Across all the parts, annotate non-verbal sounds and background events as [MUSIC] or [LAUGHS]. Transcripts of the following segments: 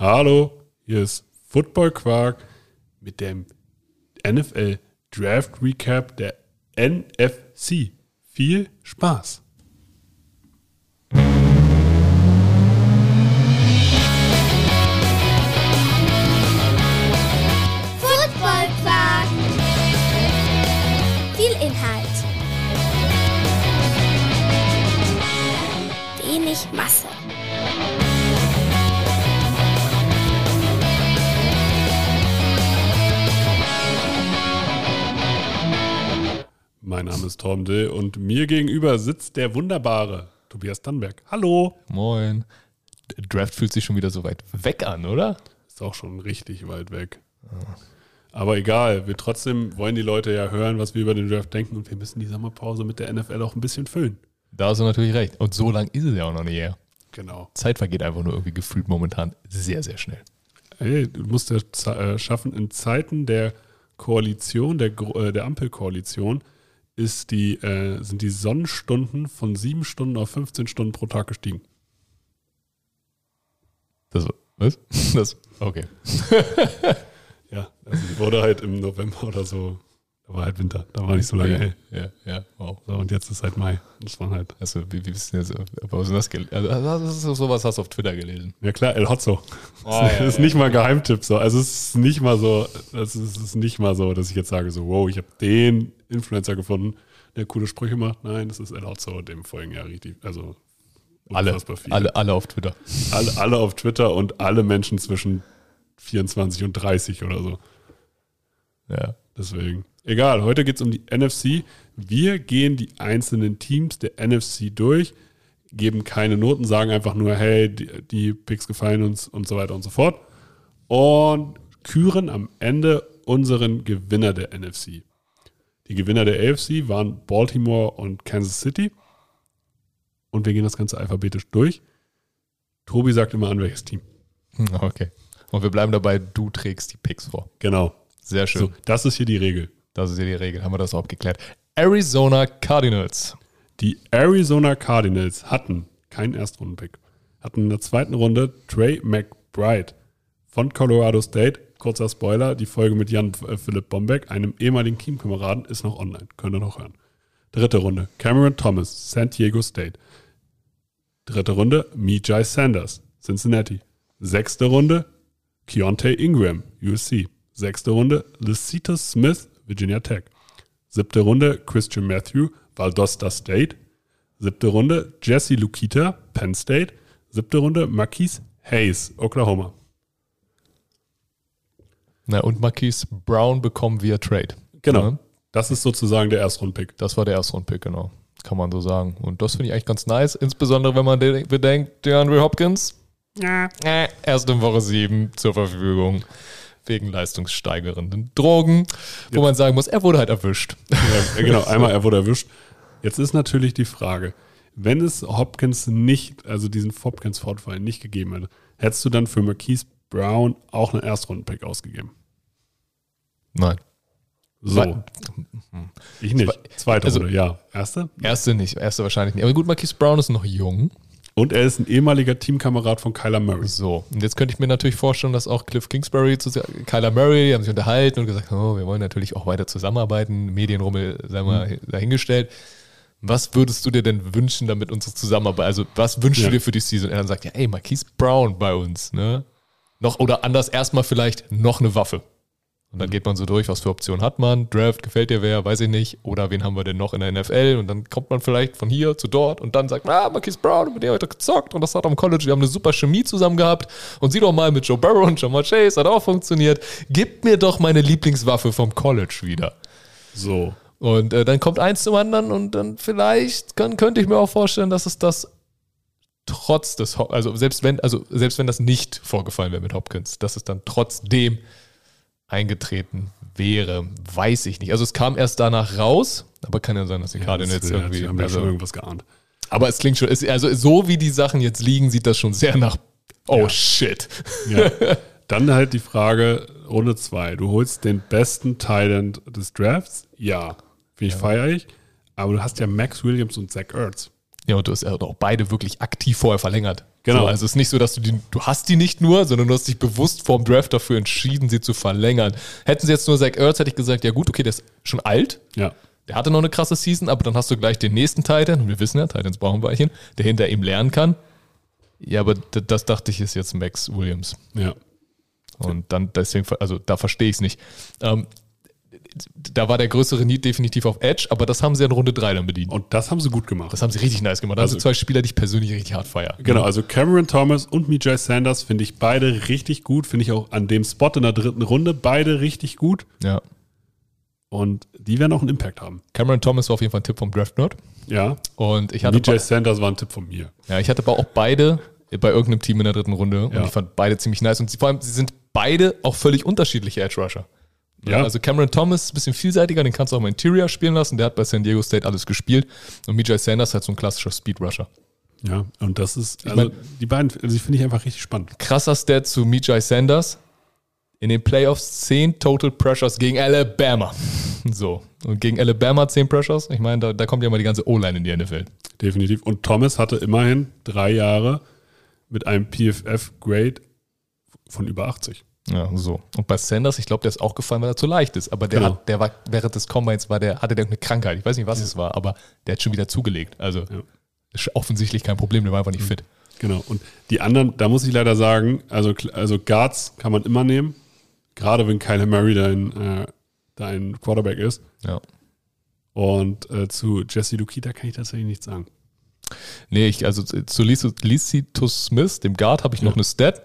Hallo, hier ist Football Quark mit dem NFL Draft Recap der NFC. Viel Spaß! Mein Name ist Tom Dill und mir gegenüber sitzt der wunderbare Tobias Dannberg. Hallo! Moin. Der Draft fühlt sich schon wieder so weit weg an, oder? Ist auch schon richtig weit weg. Aber egal, wir trotzdem wollen die Leute ja hören, was wir über den Draft denken und wir müssen die Sommerpause mit der NFL auch ein bisschen füllen. Da hast du natürlich recht. Und so lang ist es ja auch noch nicht her. Genau. Zeit vergeht einfach nur irgendwie gefühlt momentan sehr, sehr schnell. Hey, du musst es äh, schaffen, in Zeiten der Koalition, der, äh, der Ampelkoalition, ist die, äh, sind die Sonnenstunden von sieben Stunden auf 15 Stunden pro Tag gestiegen. Das, was? [LAUGHS] Das, okay. [LAUGHS] Ja, also die wurde halt im November oder so, da war halt Winter, da war nicht so lange hell. Ja, ja, wow. So, und jetzt ist halt Mai. Das waren halt, Also, wie, wie bist du jetzt, was ist das gelesen? Also, das ist sowas hast du auf Twitter gelesen. ja klar, El Hotzo. Oh, [LAUGHS] das ja, ist ja. nicht mal Geheimtipp so. Also es ist nicht mal so, es ist nicht mal so, dass ich jetzt sage so, wow, ich habe den Influencer gefunden, der coole Sprüche macht. Nein, das ist Hotzo und dem folgen ja richtig, also Alle, viele. alle, alle auf Twitter. alle, alle auf Twitter und alle Menschen zwischen 24 und 30 oder so. Ja. Deswegen. Egal, heute geht es um die NFC. Wir gehen die einzelnen Teams der NFC durch, geben keine Noten, sagen einfach nur, hey, die, die Picks gefallen uns und so weiter und so fort. Und küren am Ende unseren Gewinner der NFC. Die Gewinner der AFC waren Baltimore und Kansas City. Und wir gehen das Ganze alphabetisch durch. Tobi sagt immer an welches Team. [LAUGHS] Okay. Und wir bleiben dabei, du trägst die Picks vor. Genau. Sehr schön. So, das ist hier die Regel. Das ist ja die Regel. Haben wir das auch geklärt. Arizona Cardinals. Die Arizona Cardinals hatten keinen Erstrundenpick. Hatten in der zweiten Runde Trey McBride von Colorado State. Kurzer Spoiler, die Folge mit Jan äh, Philipp Bombeck, einem ehemaligen Teamkameraden, ist noch online. Könnt ihr noch hören. Dritte Runde, Cameron Thomas, San Diego State. Dritte Runde, Mijai Sanders, Cincinnati. Sechste Runde, Keontae Ingram, USC. Sechste Runde, Lecitus Smith, Virginia Tech. Siebte Runde, Christian Matthew, Valdosta State. Siebte Runde, Jesse Lukita, Penn State. Siebte Runde, Marquise Hayes, Oklahoma. Na, und Marquise Brown bekommen wir Trade. Genau. Ja, Das ist sozusagen der Erstrundpick. das war der erste Rundpick, genau. Kann man so sagen. Und das finde ich eigentlich ganz nice, insbesondere wenn man de- bedenkt, DeAndre Hopkins, äh, erst in Woche 7 zur Verfügung. Wegen leistungssteigernden Drogen, wo man sagen muss, er wurde halt erwischt. Ja, [LAUGHS] genau, einmal er wurde erwischt. Jetzt ist natürlich die Frage, wenn es Hopkins nicht, also diesen Hopkins-Fortfall nicht gegeben hätte, hättest du dann für Marquise Brown auch einen Erstrundenpick ausgegeben? Nein. So. Ich nicht. Zweite also- Runde, ja. Erste? Erste nicht, erste wahrscheinlich nicht. Aber gut, Marquise Brown ist noch jung. Und er ist ein ehemaliger Teamkamerad von Kyler Murray. So, und jetzt könnte ich mir natürlich vorstellen, dass auch Cliff Kingsbury zu Kyler Murray, die haben sich unterhalten und gesagt, oh, wir wollen natürlich auch weiter zusammenarbeiten, Medienrummel, sagen wir, Mhm. dahingestellt. Was würdest du dir denn wünschen, damit unsere Zusammenarbeit, also was wünschst Ja. du dir für die Season? Und er dann sagt, ja, ey, Marquise Brown bei uns, ne? Noch, oder anders erstmal vielleicht noch eine Waffe. Und dann geht man so durch, was für Optionen hat man. Draft, gefällt dir wer, weiß ich nicht. Oder wen haben wir denn noch in der NFL? Und dann kommt man vielleicht von hier zu dort und dann sagt man, ah, Marquise Brown, mit dem heute gezockt und das hat am College, wir haben eine super Chemie zusammen gehabt. Und sieh doch mal mit Joe Burrow und Jamar Chase, hat auch funktioniert. Gib mir doch meine Lieblingswaffe vom College wieder. So. Und äh, dann kommt eins zum anderen und dann vielleicht kann, könnte ich mir auch vorstellen, dass es das trotz des, also selbst wenn, also selbst wenn das nicht vorgefallen wäre mit Hopkins, dass es dann trotzdem eingetreten wäre, weiß ich nicht. Also es kam erst danach raus, aber kann ja sein, dass die jetzt ja, irgendwie. Haben ja also, schon irgendwas geahnt. aber es klingt schon, es, also so wie die Sachen jetzt liegen, sieht das schon sehr nach. Oh Ja. shit. Ja. Dann halt die Frage, Runde 2. Du holst den besten Talent des Drafts? Ja. Finde ich feier ich. Aber du hast ja Max Williams und Zach Ertz. Ja, und du hast auch beide wirklich aktiv vorher verlängert. Genau. So, also es ist nicht so, dass du die, du hast die nicht nur, sondern du hast dich bewusst vorm Draft dafür entschieden, sie zu verlängern. Hätten sie jetzt nur Zach Ertz, hätte ich gesagt, ja gut, okay, der ist schon alt. Ja. Der hatte noch eine krasse Season, aber dann hast du gleich den nächsten Titan, und wir wissen ja, Titans brauchen Weilchen, der hinter ihm lernen kann. Ja, aber das dachte ich ist jetzt Max Williams. Ja. Und dann deswegen, also da verstehe ich es nicht. Ähm, da war der größere Need definitiv auf Edge, aber das haben sie in Runde 3 dann bedient. Und das haben sie gut gemacht. Das haben sie richtig nice gemacht. Also, Also- zwei Spieler, die ich persönlich richtig hart feiere. Genau, also Cameron Thomas und Mijay Sanders finde ich beide richtig gut. Finde ich auch an dem Spot in der dritten Runde beide richtig gut. Ja. Und die werden auch einen Impact haben. Cameron Thomas war auf jeden Fall ein Tipp vom Draft Nerd. Ja. Und ich hatte, Mijay Sanders war ein Tipp von mir. ja, ich hatte aber auch beide bei irgendeinem Team in der dritten Runde und Ja. ich fand beide ziemlich nice. Und sie, vor allem, sie sind beide auch völlig unterschiedliche Edge Rusher. Ja. Also Cameron Thomas ist ein bisschen vielseitiger, den kannst du auch mal Interior spielen lassen. Der hat bei San Diego State alles gespielt. Und Mijay Sanders hat so ein klassischer Speed Rusher. Ja. Und das ist, also mein- die beiden, also die finde ich einfach richtig spannend. Krasser Stat zu Mijay Sanders. In den Playoffs 10 Total Pressures gegen Alabama. [LAUGHS] So. Und gegen Alabama 10 Pressures. Ich meine, da, da kommt ja mal die ganze O-Line in die NFL. Definitiv. Und Thomas hatte immerhin drei Jahre mit einem PFF-Grade von über 80. Ja, so. Und bei Sanders, ich glaube, der ist auch gefallen, weil er zu leicht ist. Aber der, Genau. hat, der war während des Combines war der, hatte der eine Krankheit. Ich weiß nicht, was es war, aber der hat schon wieder zugelegt. Also Ja. ist offensichtlich kein Problem, der war einfach nicht fit. Genau. Und die anderen, da muss ich leider sagen, also, also Guards kann man immer nehmen. Gerade wenn Kyle Murray dein, äh, dein Quarterback ist. Ja. Und äh, zu Jesse Lukita kann ich tatsächlich nichts sagen. Nee, ich, also zu Licitus Smith, dem Guard, habe ich noch eine Stat.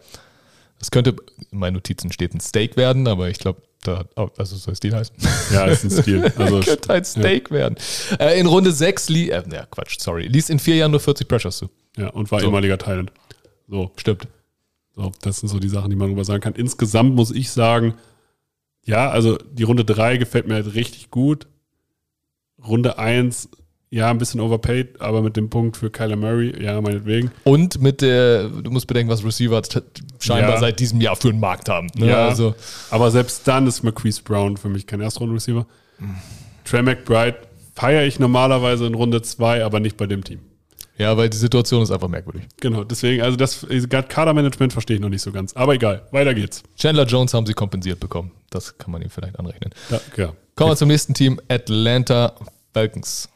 Das könnte, in meinen Notizen steht ein Steak werden, aber ich glaube, da, also soll es die heißen? Ja, ist ein Stil. [LAUGHS] Also, könnte ein Steak werden. Äh, in Runde 6, li äh, ja, Quatsch, sorry, ließ in vier Jahren nur 40 Pressures zu. ja, und war So. ehemaliger Thailand. So, Stimmt. so, das sind so die Sachen, die man darüber sagen kann. Insgesamt muss ich sagen, ja, also die Runde 3 gefällt mir halt richtig gut. Runde 1, ja, ein bisschen overpaid, aber mit dem Punkt für Kyler Murray, ja, meinetwegen. Und mit der, du musst bedenken, was Receiver scheinbar Ja. seit diesem Jahr für einen Markt haben. Ne? Ja. Also, Aber selbst dann ist Marquise Brown für mich kein Erstrunden-Receiver. Trey McBride feiere ich normalerweise in Runde 2, aber nicht bei dem Team. ja, weil die Situation ist einfach merkwürdig. Genau, deswegen, also das Kadermanagement verstehe ich noch nicht so ganz. Aber egal, weiter geht's. Chandler Jones haben sie kompensiert bekommen. Das kann man ihm vielleicht anrechnen. Ja, ja. Kommen wir zum nächsten Team, Atlanta Falcons.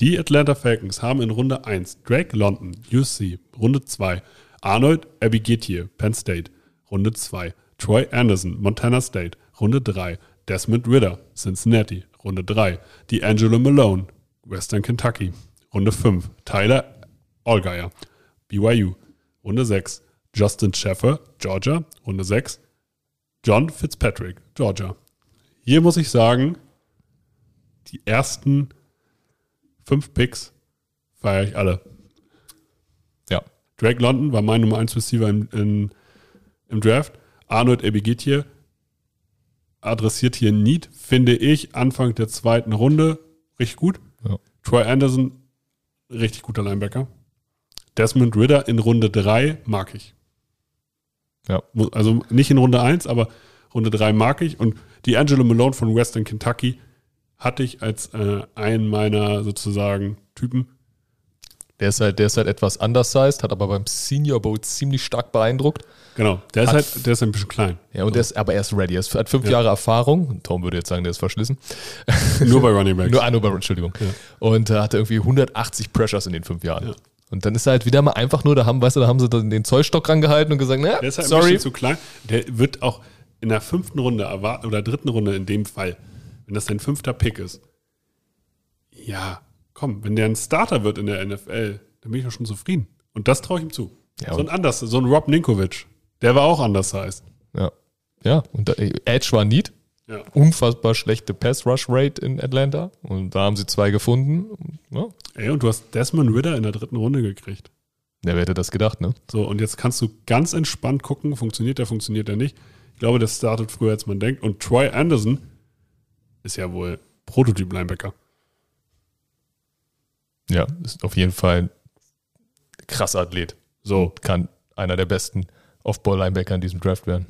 Die Atlanta Falcons haben in Runde 1 Drake London, UC, Runde 2 Arnold Abigetier, Penn State, Runde 2 Troy Anderson, Montana State, Runde 3 Desmond Ritter, Cincinnati, Runde 3 D'Angelo Malone, Western Kentucky, Runde 5 Tyler Allgeier, BYU, Runde 6 Justin Sheffer, Georgia, Runde 6 John Fitzpatrick, Georgia. Hier muss ich sagen, die ersten fünf Picks feiere ich alle. Ja. Drake London war mein Nummer 1 Receiver im, in, im Draft. Arnold Ebigetier adressiert hier Need, finde ich, Anfang der zweiten Runde richtig gut. Ja. Troy Anderson, richtig guter Linebacker. Desmond Ritter in Runde 3 mag ich. Ja. Also nicht in Runde 1, aber Runde 3 mag ich. Und die Angelo Malone von Western Kentucky hatte ich als äh, einen meiner sozusagen Typen. Der ist halt, der ist halt etwas undersized, hat aber beim Senior Bowl ziemlich stark beeindruckt. Genau, der ist Hat- halt, der ist ein bisschen klein. Ja, und der ist, aber er ist ready. Er ist, hat fünf Jahre Erfahrung. Tom würde jetzt sagen, der ist verschlissen. Nur bei Running Backs. [LAUGHS] Nur, ah, nur bei, Entschuldigung. Und äh, hatte irgendwie 180 Pressures in den fünf Jahren. Ja. Und dann ist er halt wieder mal einfach nur, da haben, weißt du, da haben sie dann den Zollstock rangehalten und gesagt, na, Der ist halt ein bisschen zu klein. Der wird auch in der fünften Runde erwar- oder dritten Runde in dem Fall, wenn das dein fünfter Pick ist. Ja, komm, wenn der ein Starter wird in der NFL, dann bin ich doch schon zufrieden. Und das traue ich ihm zu. Ja, so ein anders, so ein Rob Ninkovic, der war auch anders heißt. Ja. Ja, und da, Edge war Need. Ja. Unfassbar schlechte Pass-Rush-Rate in Atlanta. Und da haben sie zwei gefunden. Ja, Ey, und du hast Desmond Ritter in der dritten Runde gekriegt. wer hätte das gedacht, ne? So, und jetzt kannst du ganz entspannt gucken, funktioniert der, funktioniert der nicht. Ich glaube, das startet früher, als man denkt. Und Troy Anderson ist ja wohl Prototyp-Linebacker. Ja, ist auf jeden Fall ein krasser Athlet. So, Kann einer der besten Off-Ball-Linebacker in diesem Draft werden.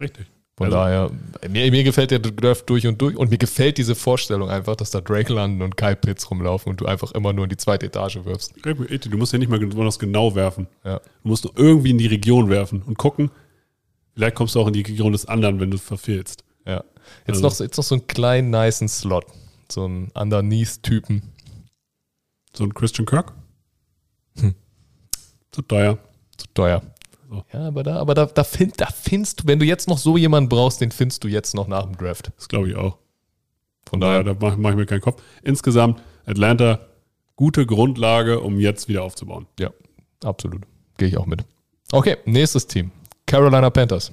richtig. Von Also- daher, mir, mir gefällt der Draft durch und durch und mir gefällt diese Vorstellung einfach, dass da Drake London und Kyle Pitts rumlaufen und du einfach immer nur in die zweite Etage wirfst. Du musst ja nicht mal besonders genau werfen. Ja. Du musst nur irgendwie in die Region werfen und gucken. Vielleicht kommst du auch in die Region des anderen, wenn du es verfehlst. Ja. Jetzt, Also- noch, jetzt noch so einen kleinen, nicen Slot. So einen Underneath-Typen. So ein Christian Kirk? Hm. Zu teuer. Zu teuer. So. Ja, aber da, aber da, da, find, da findest du, wenn du jetzt noch so jemanden brauchst, den findest du jetzt noch nach dem Draft. Das glaube ich auch. Von Daher, daher, da mache mach ich mir keinen Kopf. Insgesamt Atlanta, gute Grundlage, um jetzt wieder aufzubauen. ja, absolut. Gehe ich auch mit. Okay, nächstes Team. Carolina Panthers.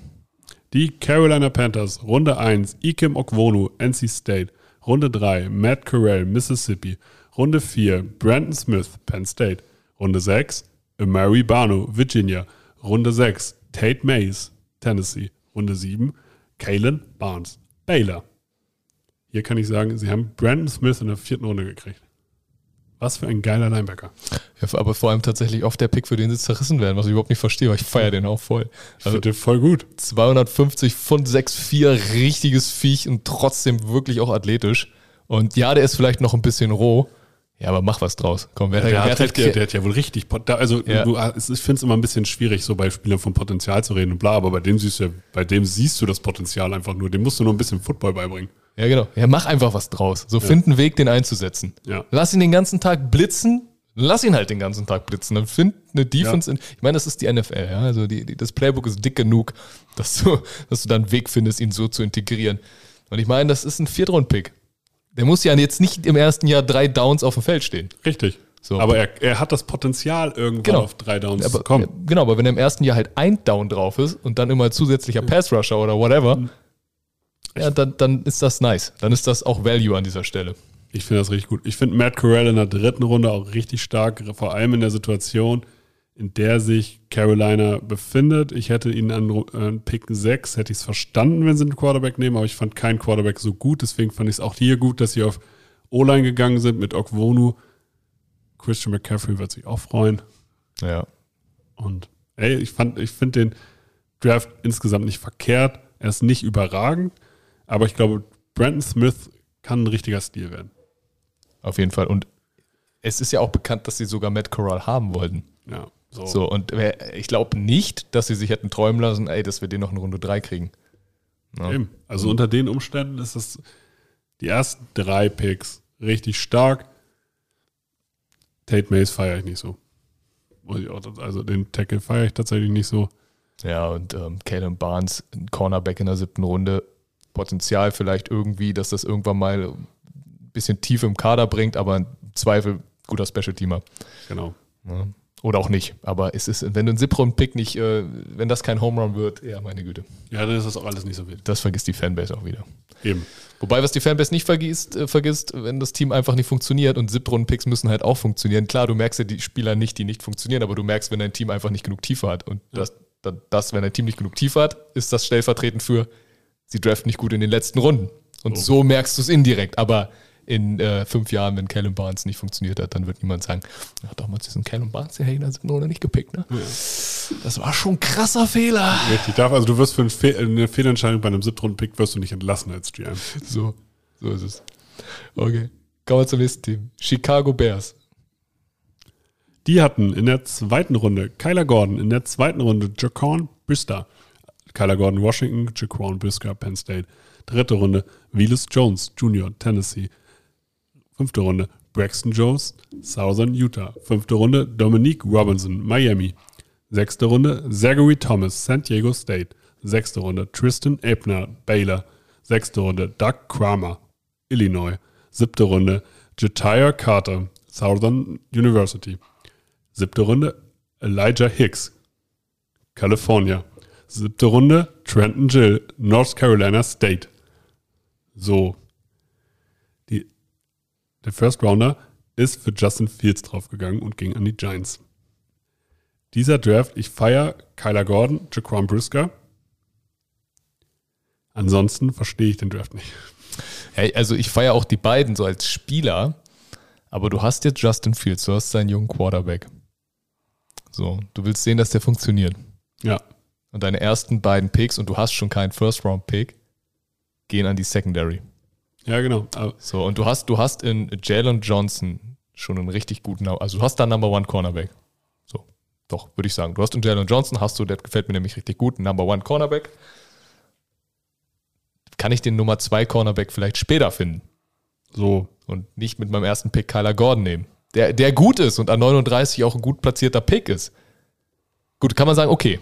Die Carolina Panthers, Runde 1, Ikem Okwonu, NC State. Runde 3, Matt Corral, Mississippi. Runde 4, Brandon Smith, Penn State. Runde 6, Amari Bano, Virginia. Runde 6, Tate Mays, Tennessee. Runde 7, Kalen Barnes, Baylor. Hier kann ich sagen, sie haben Brandon Smith in der vierten Runde gekriegt. Was für ein geiler Linebacker. Ja, aber vor allem tatsächlich oft der Pick, für den sie zerrissen werden, was ich überhaupt nicht verstehe, weil ich feiere den auch voll. Also den voll gut. 250 Pfund 6,4, richtiges Viech und trotzdem wirklich auch athletisch. Und ja, der ist vielleicht noch ein bisschen roh. Ja, aber mach was draus. Komm, wer, Der, wer hat, halt der, der hat ja wohl richtig. Also Ja. du, ich finde es immer ein bisschen schwierig, so bei Spielern von Potenzial zu reden und bla, aber bei dem siehst du ja, bei dem siehst du das Potenzial einfach nur. Dem musst du nur ein bisschen Football beibringen. Ja, genau. Ja, mach einfach was draus. So, find einen Weg, den einzusetzen. Ja. Lass ihn den ganzen Tag blitzen. Lass ihn halt den ganzen Tag blitzen. Dann find eine Defense in. Ich meine, das ist die NFL, ja. Also die, die, das Playbook ist dick genug, dass du, dass du dann einen Weg findest, ihn so zu integrieren. Und ich meine, das ist ein Viertrund-Pick. Der muss ja jetzt nicht im ersten Jahr drei Downs auf dem Feld stehen. Richtig. So. Aber er, er hat das Potenzial, irgendwann Genau. auf drei Downs Aber, zu kommen. ja, genau, aber wenn im ersten Jahr halt ein Down drauf ist und dann immer zusätzlicher Pass-Rusher oder whatever, Mhm. Ja, dann, dann ist das nice. Dann ist das auch Value an dieser Stelle. Ich finde das richtig gut. Ich finde Matt Corral in der dritten Runde auch richtig stark, vor allem in der Situation, in der sich Carolina befindet. Ich hätte ihn an Pick 6, hätte ich es verstanden, wenn sie einen Quarterback nehmen, aber ich fand keinen Quarterback so gut. Deswegen fand ich es auch hier gut, dass sie auf O-Line gegangen sind mit Okwonu. Christian McCaffrey wird sich auch freuen. Ja. Und ey, ich fand, ich finde den Draft insgesamt nicht verkehrt. Er ist nicht überragend, aber ich glaube, Brandon Smith kann ein richtiger Stil werden. Auf jeden Fall. Und es ist ja auch bekannt, dass sie sogar Matt Corral haben wollten. Ja, so. So, und ich glaube nicht, dass sie sich hätten träumen lassen, ey, dass wir den noch in Runde 3 kriegen. Ja. Eben. Also unter den Umständen ist es die ersten drei Picks richtig stark. Tate Mays feiere ich nicht so. Also den Tackle feiere ich tatsächlich nicht so. Ja, und ähm, Caleb Barnes, ein Cornerback in der siebten Runde. Potenzial vielleicht irgendwie, dass das irgendwann mal ein bisschen Tiefe im Kader bringt, aber im Zweifel guter Special-Teamer. Genau. Ja. Oder auch nicht. Aber es ist, wenn du einen Zip-Pick nicht, äh, wenn das kein Home Run wird, ja, meine Güte. Ja, dann ist das auch alles nicht so wild. Das vergisst die Fanbase auch wieder. Eben. Wobei, was die Fanbase nicht vergisst, äh, vergisst, wenn das Team einfach nicht funktioniert und Siebtrunden-Picks müssen halt auch funktionieren. Klar, du merkst ja die Spieler nicht, die nicht funktionieren, aber du merkst, wenn dein Team einfach nicht genug Tiefe hat. Und das, das, das, wenn dein Team nicht genug Tiefe hat, ist das stellvertretend für, sie draften nicht gut in den letzten Runden. Und so, merkst du es indirekt. Aber in äh, fünf Jahren, wenn Callum Barnes nicht funktioniert hat, dann wird niemand sagen, ach, damals ist ein Callum Barnes, der hätte in der siebten Runde nicht gepickt. Ne? Das war schon ein krasser Fehler. Richtig. Darf, also du wirst für eine, Fe eine Fehlentscheidung bei einem Siebtrunden-Pick wirst du nicht entlassen als GM. So, so ist es. Okay. Kommen wir zum nächsten Team. Chicago Bears. Die hatten in der zweiten Runde Kyler Gordon, in der zweiten Runde Jaquan Brister. Kyler Gordon, Washington, Jaquan Brisker, Penn State. Dritte Runde Velas Jones, Jr., Tennessee. Fünfte Runde Braxton Jones, Southern Utah. Fünfte Runde Dominique Robinson, Miami. Sechste Runde Zachary Thomas, San Diego State. Sechste Runde Tristan Ebner, Baylor. Sechste Runde Doug Kramer, Illinois. Siebte Runde Jetiah Carter, Southern University. Siebte Runde Elijah Hicks, California. Siebte Runde Trenton Gill, North Carolina State. So. Die, der First Rounder ist für Justin Fields draufgegangen und ging an die Giants. Dieser Draft, ich feiere Kyler Gordon, Jaquan Brisker. Ansonsten verstehe ich den Draft nicht. Hey, also ich feiere auch die beiden so als Spieler, aber du hast jetzt Justin Fields, du hast seinen jungen Quarterback. So, du willst sehen, dass der funktioniert. Ja. Und deine ersten beiden Picks und du hast schon keinen First-Round-Pick, gehen an die Secondary. Ja, genau. So, und du hast, du hast in Jalen Johnson schon einen richtig guten, also du hast da Number One Cornerback. So, doch, würde ich sagen. Du hast in Jalen Johnson, hast du, der gefällt mir nämlich richtig gut, einen Number One Cornerback. Kann ich den Nummer zwei Cornerback vielleicht später finden so, und nicht mit meinem ersten Pick Kyler Gordon nehmen, der, der gut ist und an 39 auch ein gut platzierter Pick ist. Gut, kann man sagen, okay.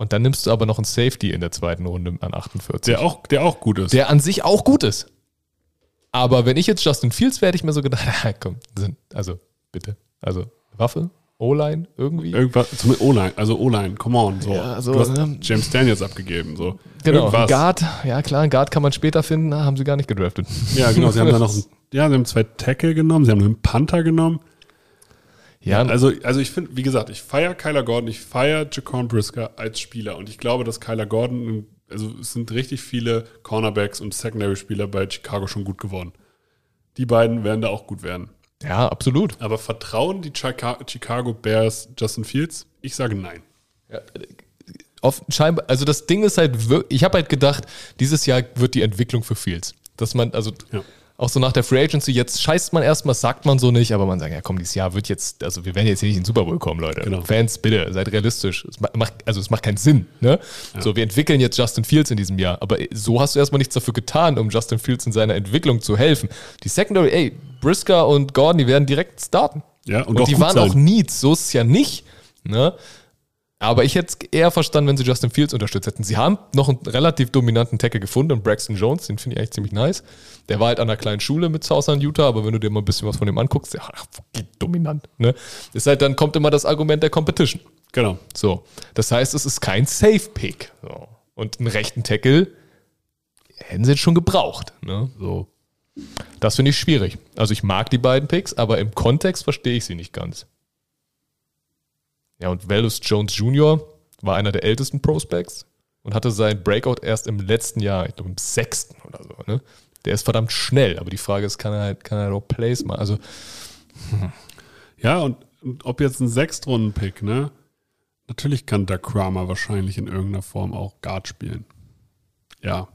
Und dann nimmst du aber noch einen Safety in der zweiten Runde an 48 der auch, der auch gut ist. der an sich auch gut ist. Aber wenn ich jetzt Justin Fields wäre, hätte ich mir so gedacht, [LAUGHS] ah, komm, also bitte, also Waffe, O-Line irgendwie. Irgendwas, zumindest O-Line, also O-Line, come on. So. Ja, so, du hast ne? James Daniels abgegeben. So. Genau, Irgendwas. Guard, ja klar, ein Guard kann man später finden, na, haben sie gar nicht gedraftet. Ja, genau. Sie haben da noch [LAUGHS] einen, ja, sie haben zwei Tackle genommen, sie haben einen Panther genommen. Ja, Also, also ich finde, wie gesagt, ich feiere Kyler Gordon, ich feiere Jaquan Brisker als Spieler und ich glaube, dass Kyler Gordon, also es sind richtig viele Cornerbacks und Secondary-Spieler bei Chicago schon gut geworden. Die beiden werden da auch gut werden. ja, absolut. Aber vertrauen die Chica Chicago Bears Justin Fields? Ich sage nein. Auf, scheinbar, also das Ding ist halt, ich habe halt gedacht, dieses Jahr wird die Entwicklung für Fields. Dass man, also Ja. Auch so nach der Free Agency, jetzt scheißt man erstmal, sagt man so nicht, aber man sagt, ja komm, dieses Jahr wird jetzt, also wir werden jetzt hier nicht in den Super Bowl kommen, Leute. Genau. Fans, bitte, seid realistisch. Es ma- macht, also es macht keinen Sinn, ne? So, wir entwickeln jetzt Justin Fields in diesem Jahr, aber so hast du erstmal nichts dafür getan, um Justin Fields in seiner Entwicklung zu helfen. Die Secondary, ey, Brisker und Gordon, die werden direkt starten. Ja, und Und, die waren sein. auch Needs, so ist es ja nicht. Ne? Aber ich hätte es eher verstanden, wenn sie Justin Fields unterstützt hätten. Sie haben noch einen relativ dominanten Tackle gefunden, und Braxton Jones, den finde ich eigentlich ziemlich nice. Der war halt an einer kleinen Schule mit Southern Utah, aber wenn du dir mal ein bisschen was von dem anguckst, ja, geht dominant. Ne? Ist halt, dann kommt immer das Argument der Competition. Genau. So. Das heißt, es ist kein Safe-Pick. So. Und einen rechten Tackle hätten sie jetzt schon gebraucht. Ne? So. Das finde ich schwierig. Also ich mag die beiden Picks, aber im Kontext verstehe ich sie nicht ganz. Ja, und Velus Jones Jr. war einer der ältesten Prospects und hatte seinen Breakout erst im letzten Jahr, ich glaube im sechsten oder so. Ne? Der ist verdammt schnell, aber die Frage ist, kann er halt, kann er halt auch Plays machen? Also Ja, und, und ob jetzt ein Sechstrunden-Pick, ne? Natürlich kann Doug Kramer wahrscheinlich in irgendeiner Form auch Guard spielen. Ja.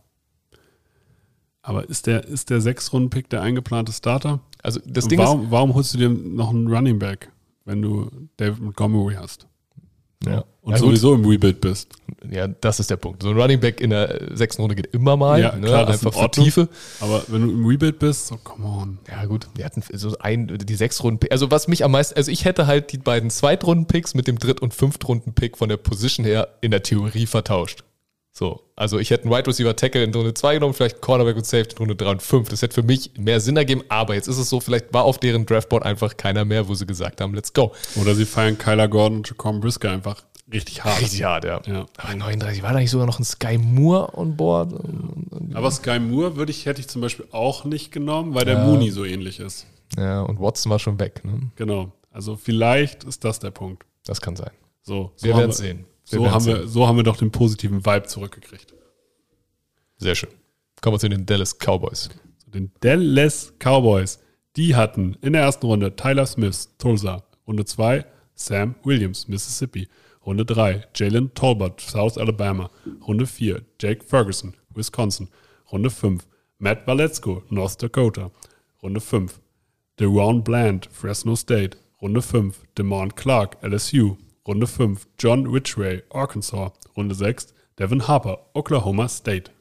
Aber ist der, ist der Sechstrunden-Pick der eingeplante Starter? Also das Ding ist, warum, warum holst du dir noch einen Running Back, wenn du David Montgomery hast? ja, Und ja, gut, sowieso im Rebuild bist. ja, das ist der Punkt. So ein Running Back in der sechsten Runde geht immer mal, Ja, ne? klar, das einfach in für. Tiefe. Aber wenn du im Rebuild bist, so come on. Ja, gut. Wir hatten so ein, die sechs Runden Also, was mich am meisten, also ich hätte halt die beiden Zweitrunden-Picks mit dem Dritt- und Fünftrunden-Pick von der Position her in der Theorie vertauscht. So. Also, ich hätte einen Wide Receiver Tackle in Runde 2 genommen, vielleicht einen Cornerback und Safety in Runde 3 und 5. Das hätte für mich mehr Sinn ergeben, aber jetzt ist es so, vielleicht war auf deren Draftboard einfach keiner mehr, wo sie gesagt haben, let's go. Oder sie feiern Kyler Gordon und Jacob Brisker einfach richtig hart. Richtig hart, ja. Ja. Aber 39, war da nicht sogar noch ein Sky Moore on board? Aber Sky Moore würde ich, hätte ich zum Beispiel auch nicht genommen, weil der Ja. Mooney so ähnlich ist. Ja, und Watson war schon weg, ne? Genau. Also vielleicht ist das der Punkt. Das kann sein. So, so Wir haben werden's sehen. Wir So haben, wir, so haben wir doch den positiven Vibe zurückgekriegt. Sehr schön. Kommen wir zu den Dallas Cowboys. So, den Dallas Cowboys, die hatten in der ersten Runde Tyler Smith, Tulsa. Runde 2 Sam Williams, Mississippi. Runde 3 Jalen Talbot, South Alabama. Runde 4 Jake Ferguson, Wisconsin. Runde 5 Matt Valesco, North Dakota. Runde 5 Deron Bland, Fresno State. Runde 5 Demond Clark, LSU. Runde 5 John Ridgway, Arkansas. Runde 6 Devin Harper, Oklahoma State.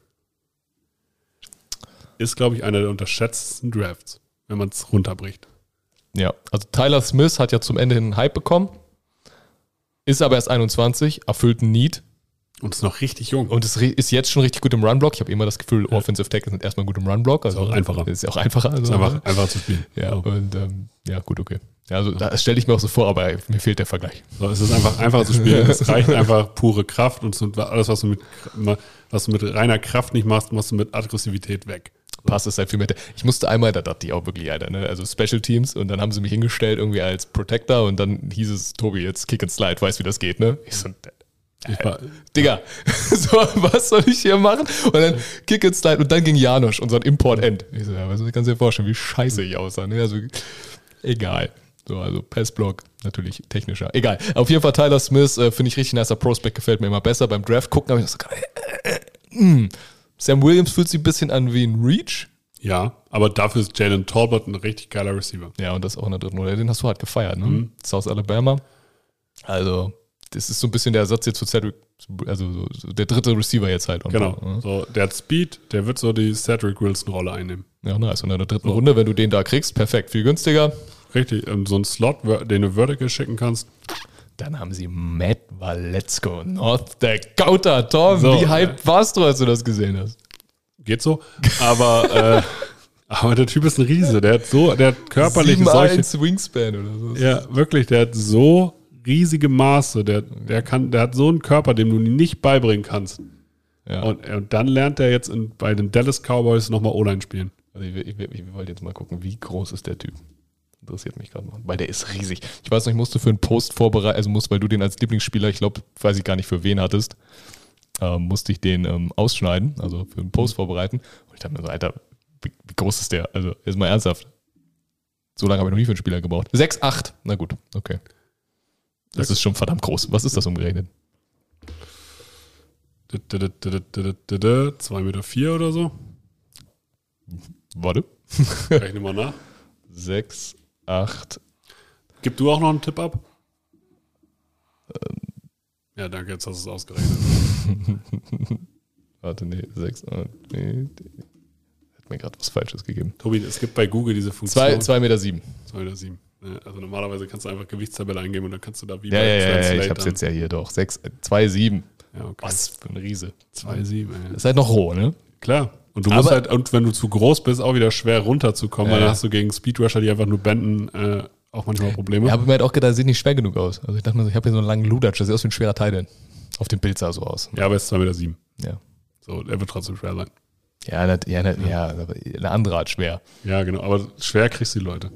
Ist, glaube ich, einer der unterschätztesten Drafts, wenn man es runterbricht. Ja, also Tyler Smith hat ja zum Ende hin einen Hype bekommen, ist aber erst 21, erfüllt ein Need Und ist noch richtig jung. und ist, ri- ist jetzt schon richtig gut im Runblock. Ich habe immer das Gefühl, Offensive Tackles sind erstmal gut im Runblock. Also auch einfacher. Ist ja auch einfacher. Also, ist einfach, einfach zu spielen. ja, So. und ähm, ja, gut, okay. Ja, also das stelle ich mir auch so vor, aber mir fehlt der Vergleich. So, es ist einfach einfacher zu spielen. [LAUGHS] Es reicht einfach pure Kraft und so alles, was du mit, was du mit reiner Kraft nicht machst, machst du mit Aggressivität weg. Passt es halt viel mehr. Ich musste einmal, da dachte ich auch wirklich, Alter, ne? also Special Teams und dann haben sie mich hingestellt irgendwie als Protector und dann hieß es, Tobi, jetzt Kick and Slide, weißt wie das geht, ne? Ich so, war, Digga, [LAUGHS] so, was soll ich hier machen? Und dann Kick and Slide und dann ging Janosch, unser Import-End. Ich so, ja, was kannst du dir vorstellen, wie scheiße ich aussah. Ne? Also, egal. So, also Passblock, natürlich technischer. Egal. Auf jeden Fall Tyler Smith, äh, finde ich richtig nicer Prospect, gefällt mir immer besser. Beim Draft gucken habe ich so, äh, äh, mm. Sam Williams fühlt sich ein bisschen an wie ein Reach. Ja, aber dafür ist Jalen Talbot ein richtig geiler Receiver. Ja, und das auch in der dritten Runde. Den hast du halt gefeiert, ne? South Alabama. Also, das ist so ein bisschen der Ersatz jetzt für Cedric, also so, so der dritte Receiver jetzt halt. Genau. ne? So, der hat Speed, der wird so die Cedric Wilson-Rolle einnehmen. Ja, nice. Und in der dritten Runde, wenn du den da kriegst, perfekt. Viel günstiger. Richtig, so ein Slot, den du Vertical schicken kannst. Dann haben sie Matt Valetzko, North Dakota. Tom, So, wie hyped warst du, als du das gesehen hast? Geht so. Aber, äh, [LAUGHS] aber der Typ ist ein Riese. Der hat so, der hat körperlich solche. 7-1 Wingspan oder so. Ja, wirklich, der hat so riesige Maße. Der, der, kann, der hat so einen Körper, dem du ihn nicht beibringen kannst. Ja. Und, und dann lernt er jetzt in, bei den Dallas Cowboys nochmal O-Line spielen. Also ich, ich, ich wollte jetzt mal gucken, wie groß ist der Typ? Interessiert mich gerade mal. Weil der ist riesig. Ich weiß noch, ich musste für einen Post vorbereiten, also musste, weil du den als Lieblingsspieler, ich glaube, weiß ich gar nicht für wen hattest, ähm, musste ich den ähm, ausschneiden, also für einen Post vorbereiten. Und ich dachte mir so, Alter, wie, wie groß ist der? Also, jetzt mal ernsthaft. So lange habe ich noch nie für einen Spieler gebraucht. 6'8. Na gut, okay. Das ist schon verdammt groß. Was ist das umgerechnet? 2,4 Meter vier oder so. Warte. [LAUGHS] Rechne mal nach. 6, 8. Gib du auch noch einen Tipp ab? Ähm. Ja, danke, jetzt hast du es ausgerechnet. [LAUGHS] Warte, nee, 6, nee. Hat mir gerade was Falsches gegeben. Tobi, es gibt bei Google diese Funktion. 2,7 Meter. Sieben. 2,7 Meter. sieben. Ja, Also normalerweise kannst du einfach Gewichtstabelle eingeben und dann kannst du da wie Ja, ja, ja, ja, Translate ich hab's jetzt ja hier doch. 6, 2,7. Ja, okay. Was für ein Riese. 2,7, ey. Das ist halt noch roh, ne? Klar. Und du musst Aber- halt, und wenn du zu groß bist, auch wieder schwer runterzukommen, Ja, weil dann ja. hast du gegen Speedrusher, die einfach nur benden, äh, auch manchmal Probleme. Ja, aber mir hat auch gedacht, das sieht nicht schwer genug aus. Also ich dachte mir so, ich habe hier so einen langen Ludatsch, das sieht aus wie ein schwerer Teil. Auf dem Bild sah so aus. Ja, aber es ist 2,7 Meter. Sieben. Ja. So, er wird trotzdem schwer sein. Ja, das, ja, das, ja, aber eine andere Art schwer. Ja, genau. Aber schwer kriegst du die Leute.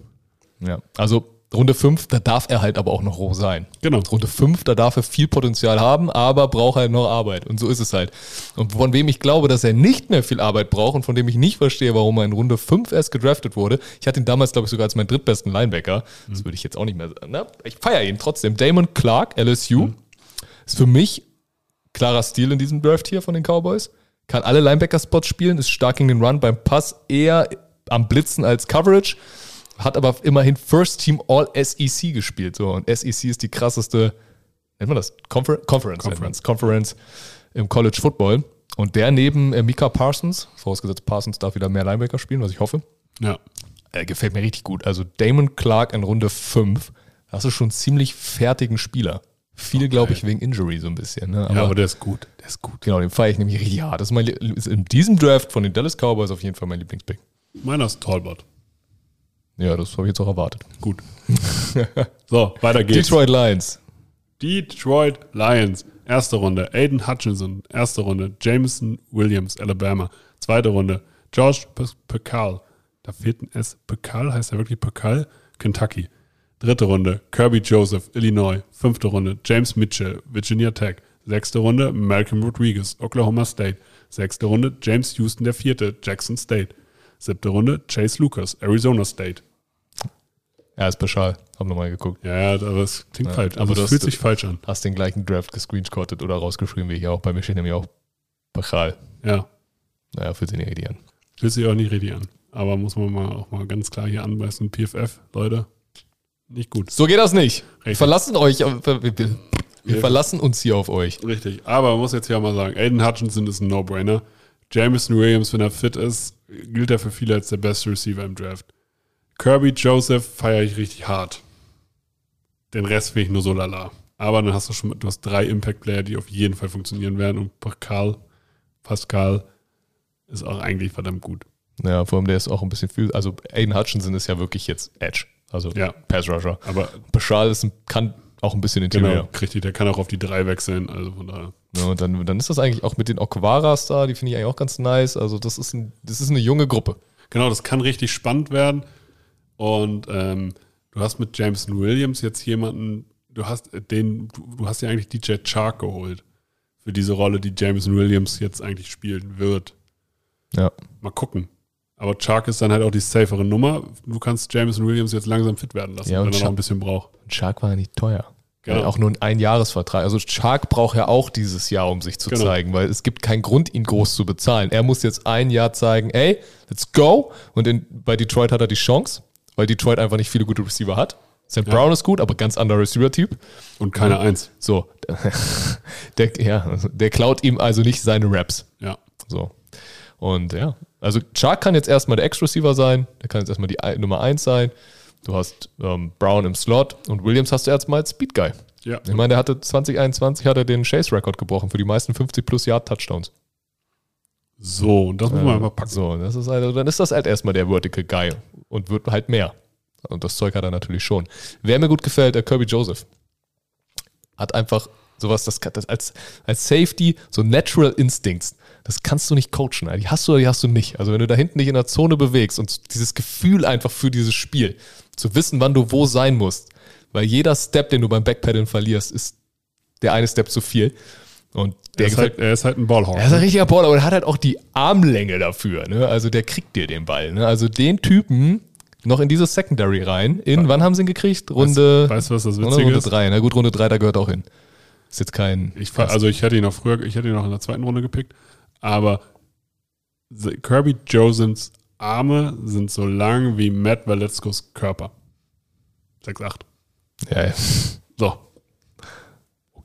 Ja. Also Runde 5, da darf er halt aber auch noch roh sein. Genau. Runde 5, da darf er viel Potenzial haben, aber braucht halt noch Arbeit. Und so ist es halt. Und von wem ich glaube, dass er nicht mehr viel Arbeit braucht und von dem ich nicht verstehe, warum er in Runde 5 erst gedraftet wurde. Ich hatte ihn damals, glaube ich, sogar als meinen drittbesten Linebacker. Das würde ich jetzt auch nicht mehr sagen. Na, ich feiere ihn trotzdem. Damon Clark, LSU, ist für mich klarer Stil in diesem Draft hier von den Cowboys. Kann alle Linebacker-Spots spielen, ist stark gegen den Run beim Pass, eher am Blitzen als Coverage hat aber immerhin First Team All SEC gespielt. So. Und SEC ist die krasseste, nennt man das? Confer Conference. Man's. Conference im College Football. Und der neben äh, Mika Parsons, vorausgesetzt Parsons darf wieder mehr Linebacker spielen, was ich hoffe, Ja. äh, gefällt mir richtig gut. Also Damon Clark in Runde 5, da hast du schon einen ziemlich fertigen Spieler. Viel, glaube ich, wegen Injury so ein bisschen. Ne? ja, aber der ist gut. Der ist gut. genau, den feiere ich nämlich richtig hart. Das ist, mein, ist in diesem Draft von den Dallas Cowboys auf jeden Fall mein Lieblingspick. Meiner ist Talbot. Ja, das habe ich jetzt auch erwartet. Gut. [LAUGHS] so, weiter geht's. Detroit Lions. Detroit Lions. Erste Runde. Aiden Hutchinson. Erste Runde. Jameson Williams, Alabama. Zweite Runde. Josh Pe- Pekal. Da fehlt ein S. Pekal heißt er wirklich Pekal? Kentucky. Dritte Runde. Kirby Joseph, Illinois. Fünfte Runde. James Mitchell, Virginia Tech. Sechste Runde. Malcolm Rodriguez, Oklahoma State. Sechste Runde. James Houston, der vierte, Jackson State. Siebte Runde. Chase Lucas, Arizona State. Ja, ist Beschal. Hab nochmal geguckt. Ja, ja, aber es klingt Ja, falsch. aber Also es hast- fühlt sich falsch an. Hast den gleichen Draft gescreenshottet oder rausgeschrieben wie ich auch. Bei mir steht nämlich auch Beschal. Ja. Naja, fühlt sich nicht richtig an. Fühlt sich auch nicht richtig an. Aber muss man mal auch mal ganz klar hier anbeißen. PFF, Leute, nicht gut. So geht das nicht. Wir verlassen euch. Wir, wir, verlassen uns hier auf euch. Richtig. Aber man muss jetzt hier mal sagen, Aiden Hutchinson ist ein No-Brainer. Jameson Williams, wenn er fit ist, gilt er für viele als der beste Receiver im Draft. Kirby Joseph feiere ich richtig hart. Den Rest finde ich nur so lala. Aber dann hast du schon, du hast drei Impact-Player, die auf jeden Fall funktionieren werden. Und Pascal, Pascal ist auch eigentlich verdammt gut. Ja, vor allem der ist auch ein bisschen viel. Also Aiden Hutchinson ist ja wirklich jetzt Edge. Also Ja. Pass Rusher. Aber Beschal ist ein, kann auch ein bisschen Interior. genau, richtig, der kann auch auf die drei wechseln. Also von daher. Ja, und dann, dann ist das eigentlich auch mit den Okwaras da, die finde ich eigentlich auch ganz nice. Also das ist, ein, das ist eine junge Gruppe. Genau, das kann richtig spannend werden. Und ähm, du hast mit Jameson Williams jetzt jemanden, du hast den, du, du hast ja eigentlich DJ Chark geholt für diese Rolle, die Jameson Williams jetzt eigentlich spielen wird. Ja. Mal gucken. Aber Chark ist dann halt auch die safere Nummer. Du kannst Jameson Williams jetzt langsam fit werden lassen, Ja, wenn er Chuck- noch ein bisschen braucht. Und Shark war ja nicht teuer. Genau. Auch nur ein Einjahresvertrag. Also Shark braucht ja auch dieses Jahr, um sich zu Genau. zeigen, weil es gibt keinen Grund, ihn groß zu bezahlen. Er muss jetzt ein Jahr zeigen, ey, let's go. Und in, bei Detroit hat er die Chance, weil Detroit einfach nicht viele gute Receiver hat. St. Brown ist gut, aber ganz anderer Receiver-Typ. Und keine Eins. So, [LAUGHS] der, ja, der klaut ihm also nicht seine Raps. Ja. So. Und ja, also Chark kann jetzt erstmal der Ex-Receiver sein, der kann jetzt erstmal die Nummer 1 sein. Du hast ähm, Brown im Slot und Williams hast du erstmal als Speed Guy. Ja. Ich meine, der hatte 2021 hat er den Chase-Rekord gebrochen für die meisten 50 plus Yard Touchdowns. So, und das muss man einfach packen. So, das ist halt, dann ist das halt erstmal der Vertical Guy und wird halt mehr. Und das Zeug hat er natürlich schon. Wer mir gut gefällt, der Kirby Joseph. Hat einfach sowas, das, das als, als Safety, so Natural Instincts. Das kannst du nicht coachen. Die hast du oder die hast du nicht. Also wenn du da hinten dich in der Zone bewegst und dieses Gefühl einfach für dieses Spiel, zu wissen, wann du wo sein musst. Weil jeder Step, den du beim Backpedalen verlierst, ist der eine Step zu viel. Und der Er ist, halt, er ist halt ein Ballhawk. er ist ein richtiger Baller, aber er hat halt auch die Armlänge dafür. Ne? Also der kriegt dir den Ball. Ne? Also den Typen noch in dieses Secondary rein. In, wann haben sie ihn gekriegt? Runde, weißt du, was das Runde, Witzige Runde ist? 3. Na gut, Runde 3, da gehört auch hin. Ist jetzt kein. Ich, also ich hätte ihn noch früher, ich hätte ihn noch in der zweiten Runde gepickt, aber Kirby Josephs Arme sind so lang wie Matt Valescos Körper. 6'8. ja, ja. So.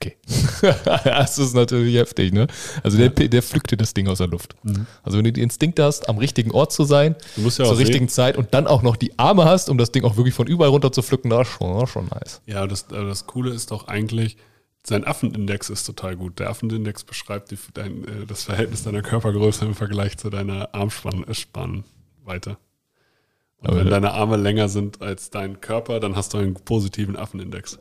Okay. [LAUGHS] das ist natürlich heftig, ne? Also der, der pflückt dir das Ding aus der Luft. Also wenn du die Instinkte hast, am richtigen Ort zu sein, Du musst ja zur richtigen Zeit und dann auch noch die Arme hast, um das Ding auch wirklich von überall runter zu pflücken, das ist schon, das ist schon nice. Ja, das, äh, das Coole ist doch eigentlich, sein Affenindex ist total gut. Der Affenindex beschreibt die, dein, äh, das Verhältnis deiner Körpergröße im Vergleich zu deiner Armspannweite. Und Aber wenn deine Arme länger sind als dein Körper, dann hast du einen positiven Affenindex.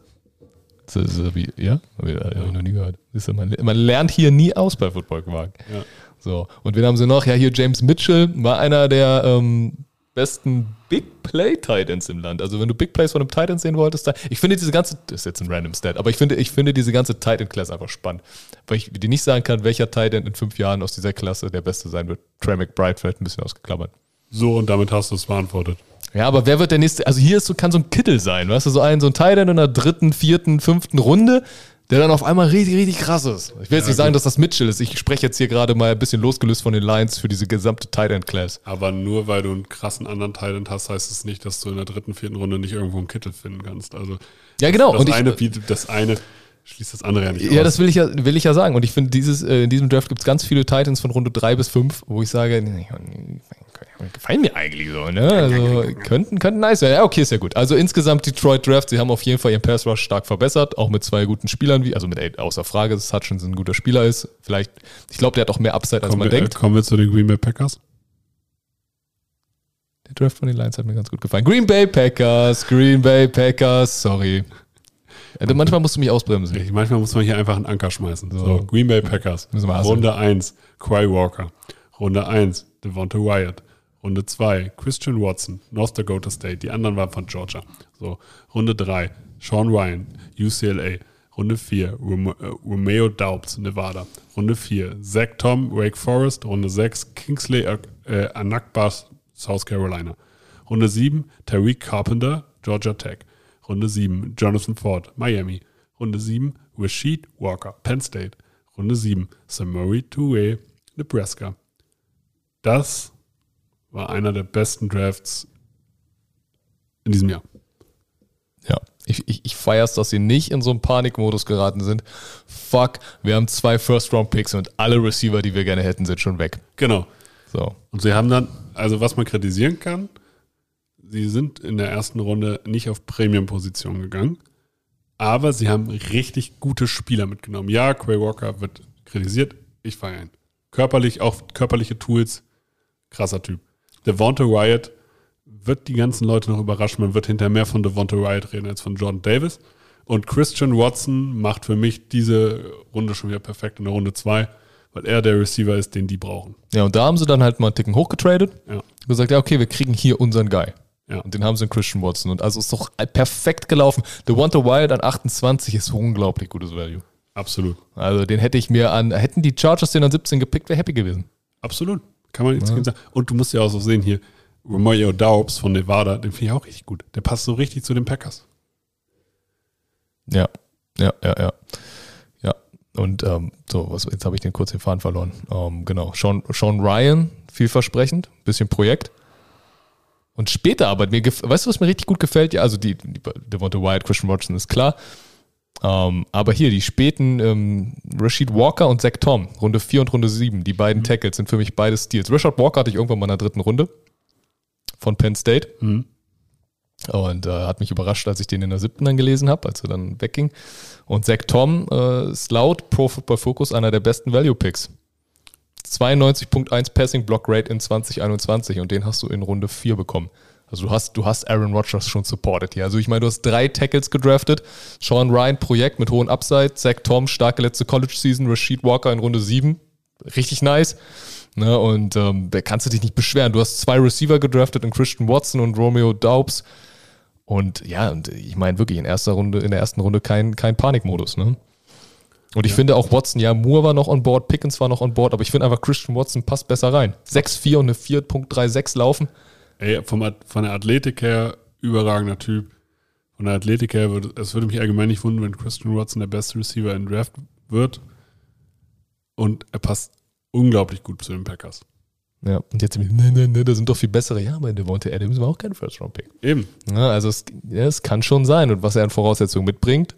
Das ist so wie, ja? Hab ich, hab ich noch nie gehört. Du, man, man lernt hier nie aus bei Footballquark. Ja. So. Und wen haben sie noch? Ja, hier James Mitchell war einer der ähm, besten Big Play Titans im Land. Also wenn du Big Plays von einem Titan sehen wolltest, da, ich finde diese ganze, das ist jetzt ein random Stat, aber ich finde, ich finde diese ganze Titan Class einfach spannend. Weil ich dir nicht sagen kann, welcher Titan in fünf Jahren aus dieser Klasse der beste sein wird. Trey McBride vielleicht ein bisschen ausgeklammert. So, und damit hast du es beantwortet. Ja, aber wer wird der nächste? Also hier ist so, kann so ein Kittel sein, weißt du, so ein, so ein Titan in der dritten, vierten, fünften Runde, der dann auf einmal richtig, richtig krass ist. Ich will jetzt nicht sagen, dass das Mitchell ist. Ich spreche jetzt hier gerade mal ein bisschen losgelöst von den Lions für diese gesamte Titan-Class. Aber nur weil du einen krassen anderen Talent hast, heißt es nicht, dass du in der dritten, vierten Runde nicht irgendwo einen Kittel finden kannst. Also Ja, genau. das, Und ich, eine, bietet- das eine schließt das andere ja nicht ja, aus. das will ich ja, will ich ja sagen. Und ich finde, dieses, äh, in diesem Draft gibt es ganz viele Titans von Runde 3 bis 5, wo ich sage, nee, gefallen mir eigentlich so, ne? Also könnten, könnten nice sein. Ja, okay, ist ja gut. Also insgesamt Detroit Draft, sie haben auf jeden Fall ihren Pass Rush stark verbessert, auch mit zwei guten Spielern, wie, also mit außer Frage, dass Hutchinson ein guter Spieler ist. Vielleicht, ich glaube, der hat auch mehr Upside, als kommen, man wir, äh, denkt. kommen wir zu den Green Bay Packers. Der Draft von den Lions hat mir ganz gut gefallen. Green Bay Packers, Green Bay Packers, sorry. Ja, manchmal musst du mich ausbremsen. Ich, manchmal muss man hier einfach einen Anker schmeißen. So, Green Bay Packers. Runde 1, Quay Walker. Runde 1, Devonta Wyatt. Runde 2, Christian Watson, North Dakota State. Die anderen waren von Georgia. So, Runde 3, Sean Ryan, UCLA. Runde 4, Rom äh, Romeo Daubs, Nevada. Runde 4, Zach Tom, Wake Forest. Runde 6, Kingsley äh, Anakbas, South Carolina. Runde 7, Tariq Carpenter, Georgia Tech. Runde 7, Jonathan Ford, Miami. Runde 7, Rashid Walker, Penn State. Runde 7, Samori Toure, Nebraska. Das war einer der besten Drafts in diesem Jahr. Ja, ich, ich, ich feier's, dass sie nicht in so einen Panikmodus geraten sind. Fuck, wir haben zwei First-Round-Picks und alle Receiver, die wir gerne hätten, sind schon weg. Genau. So. Und sie haben dann, also was man kritisieren kann, sie sind in der ersten Runde nicht auf Premium-Position gegangen, aber sie haben richtig gute Spieler mitgenommen. Ja, Quay Walker wird kritisiert, ich feiere ihn. Körperlich, auch körperliche Tools, krasser Typ. Devonta Wyatt wird die ganzen Leute noch überraschen. Man wird hinterher mehr von Devonta Wyatt reden als von Jordan Davis. Und Christian Watson macht für mich diese Runde schon wieder perfekt in der Runde 2, weil er der Receiver ist, den die brauchen. Ja, und da haben sie dann halt mal einen Ticken hochgetradet. Ja. Gesagt, ja, okay, wir kriegen hier unseren Guy. Ja. Und den haben sie in Christian Watson. Und also ist doch perfekt gelaufen. The Wonder Wild an 28 ist unglaublich gutes Value. Absolut. Also den hätte ich mir an, hätten die Chargers den an 17 gepickt, wäre happy gewesen. Absolut. Kann man nichts Ja. sagen. Und du musst ja auch so sehen hier, Romeo Daubs von Nevada, den finde ich auch richtig gut. Der passt so richtig zu den Packers. Ja, ja, ja, ja. Ja, und ähm, so, was, jetzt habe ich den kurz den Faden verloren. Ähm, genau, Sean, Sean Ryan, vielversprechend, bisschen Projekt. Und später aber, mir weißt du, was mir richtig gut gefällt? Ja, also die, die Devonta Wyatt, Christian Watson ist klar. Ähm, aber hier, die späten ähm, Rashid Walker und Zach Tom, Runde 4 und Runde 7, die beiden Tackles sind für mich beide Steals. Rashad Walker hatte ich irgendwann mal in der dritten Runde von Penn State. Mhm. Und äh, hat mich überrascht, als ich den in der siebten dann gelesen habe, als er dann wegging. Und Zach Tom äh, ist laut Pro Football Focus einer der besten Value Picks. 92.1 Passing Block Rate in 2021 und den hast du in Runde 4 bekommen. Also du hast, du hast Aaron Rodgers schon supported hier. Also ich meine, du hast drei Tackles gedraftet. Sean Ryan, Projekt mit hohen Upside. Zach Tom, starke letzte College-Season. Rashid Walker in Runde 7. Richtig nice. Ne, und ähm, da kannst du dich nicht beschweren. Du hast zwei Receiver gedraftet in Christian Watson und Romeo Daubs. Und ja, und ich meine wirklich in erster Runde, in der ersten Runde kein, kein Panikmodus, ne? Und ich finde auch Watson, ja, Moore war noch on board, Pickens war noch on board, aber ich finde einfach Christian Watson passt besser rein. 6-4 und eine 4.36 laufen. Ey, vom, von der Athletik her, überragender Typ. Von der Athletik her, würde, es würde mich allgemein nicht wundern, wenn Christian Watson der beste Receiver in Draft wird. Und er passt unglaublich gut zu den Packers. Ja, und jetzt, ne, ne, ne, da sind doch viel bessere. Ja, aber Devonta Adams war auch kein First-Round-Pick. Eben. Ja, also es, ja, es kann schon sein. Und was er an Voraussetzungen mitbringt,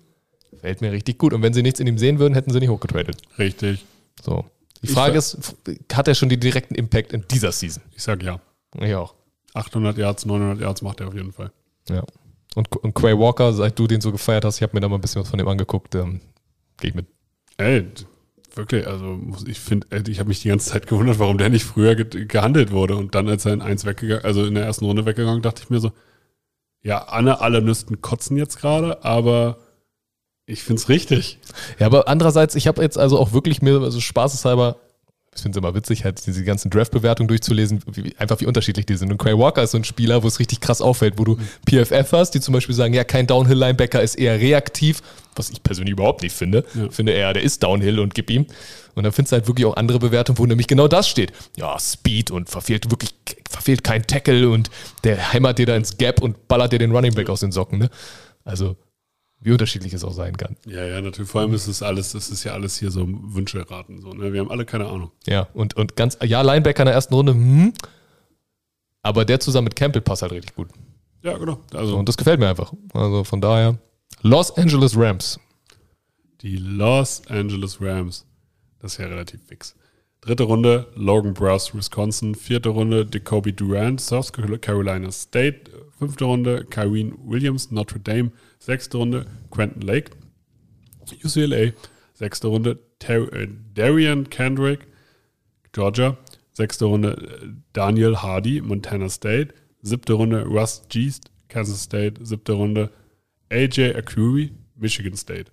fällt mir richtig gut. Und wenn sie nichts in ihm sehen würden, hätten sie nicht hochgetradet. Richtig. So. Die Ich Frage ver- ist, hat er schon den direkten Impact in dieser Season? Ich sag ja. Ich auch. 800 Yards, 900 Yards macht er auf jeden Fall. Ja. Und, und Quay Walker, seit du den so gefeiert hast, ich habe mir da mal ein bisschen was von dem angeguckt, ähm, gehe ich mit. Ey, wirklich, also ich finde, ich habe mich die ganze Zeit gewundert, warum der nicht früher ge gehandelt wurde. Und dann, als er in eins weggegangen, also in der ersten Runde weggegangen, dachte ich mir so, ja, alle, alle müssten kotzen jetzt gerade, aber ich finde es richtig. Ja, aber andererseits, ich habe jetzt also auch wirklich mir, also spaßeshalber, ich finde es immer witzig, halt diese ganzen Draft-Bewertungen durchzulesen, wie, einfach wie unterschiedlich die sind. Und Quay Walker ist so ein Spieler, wo es richtig krass auffällt, wo du PFF hast, die zum Beispiel sagen, ja, kein Downhill-Linebacker ist eher reaktiv, was ich persönlich überhaupt nicht finde. Ja. Finde eher, der ist Downhill und gib ihm. Und dann findest du halt wirklich auch andere Bewertungen, wo nämlich genau das steht. Ja, Speed und verfehlt wirklich, verfehlt kein Tackle und der hämmert dir da ins Gap und ballert dir den Running Back aus den Socken. Ne? Also, wie unterschiedlich es auch sein kann. Ja, ja, natürlich. Vor allem ist es alles, das ist ja alles hier so Wünsche raten. So, ne? Wir haben alle keine Ahnung. Ja, und, und ganz, ja, Linebacker in der ersten Runde, hm, aber der zusammen mit Campbell passt halt richtig gut. Ja, genau. Also Und das gefällt mir einfach. Also von daher, Los Angeles Rams. die Los Angeles Rams. Das ist ja relativ fix. Dritte Runde, Logan Browse, Wisconsin. Vierte Runde, Jacoby Durant, South Carolina State. Fünfte Runde, Kyrene Williams, Notre Dame. Sechste Runde, Quentin Lake, UCLA. Sechste Runde, Ter äh, Darian Kendrick, Georgia. Sechste Runde, äh, Daniel Hardy, Montana State. Siebte Runde, Russ Geest, Kansas State. Siebte Runde, AJ Akuri, Michigan State.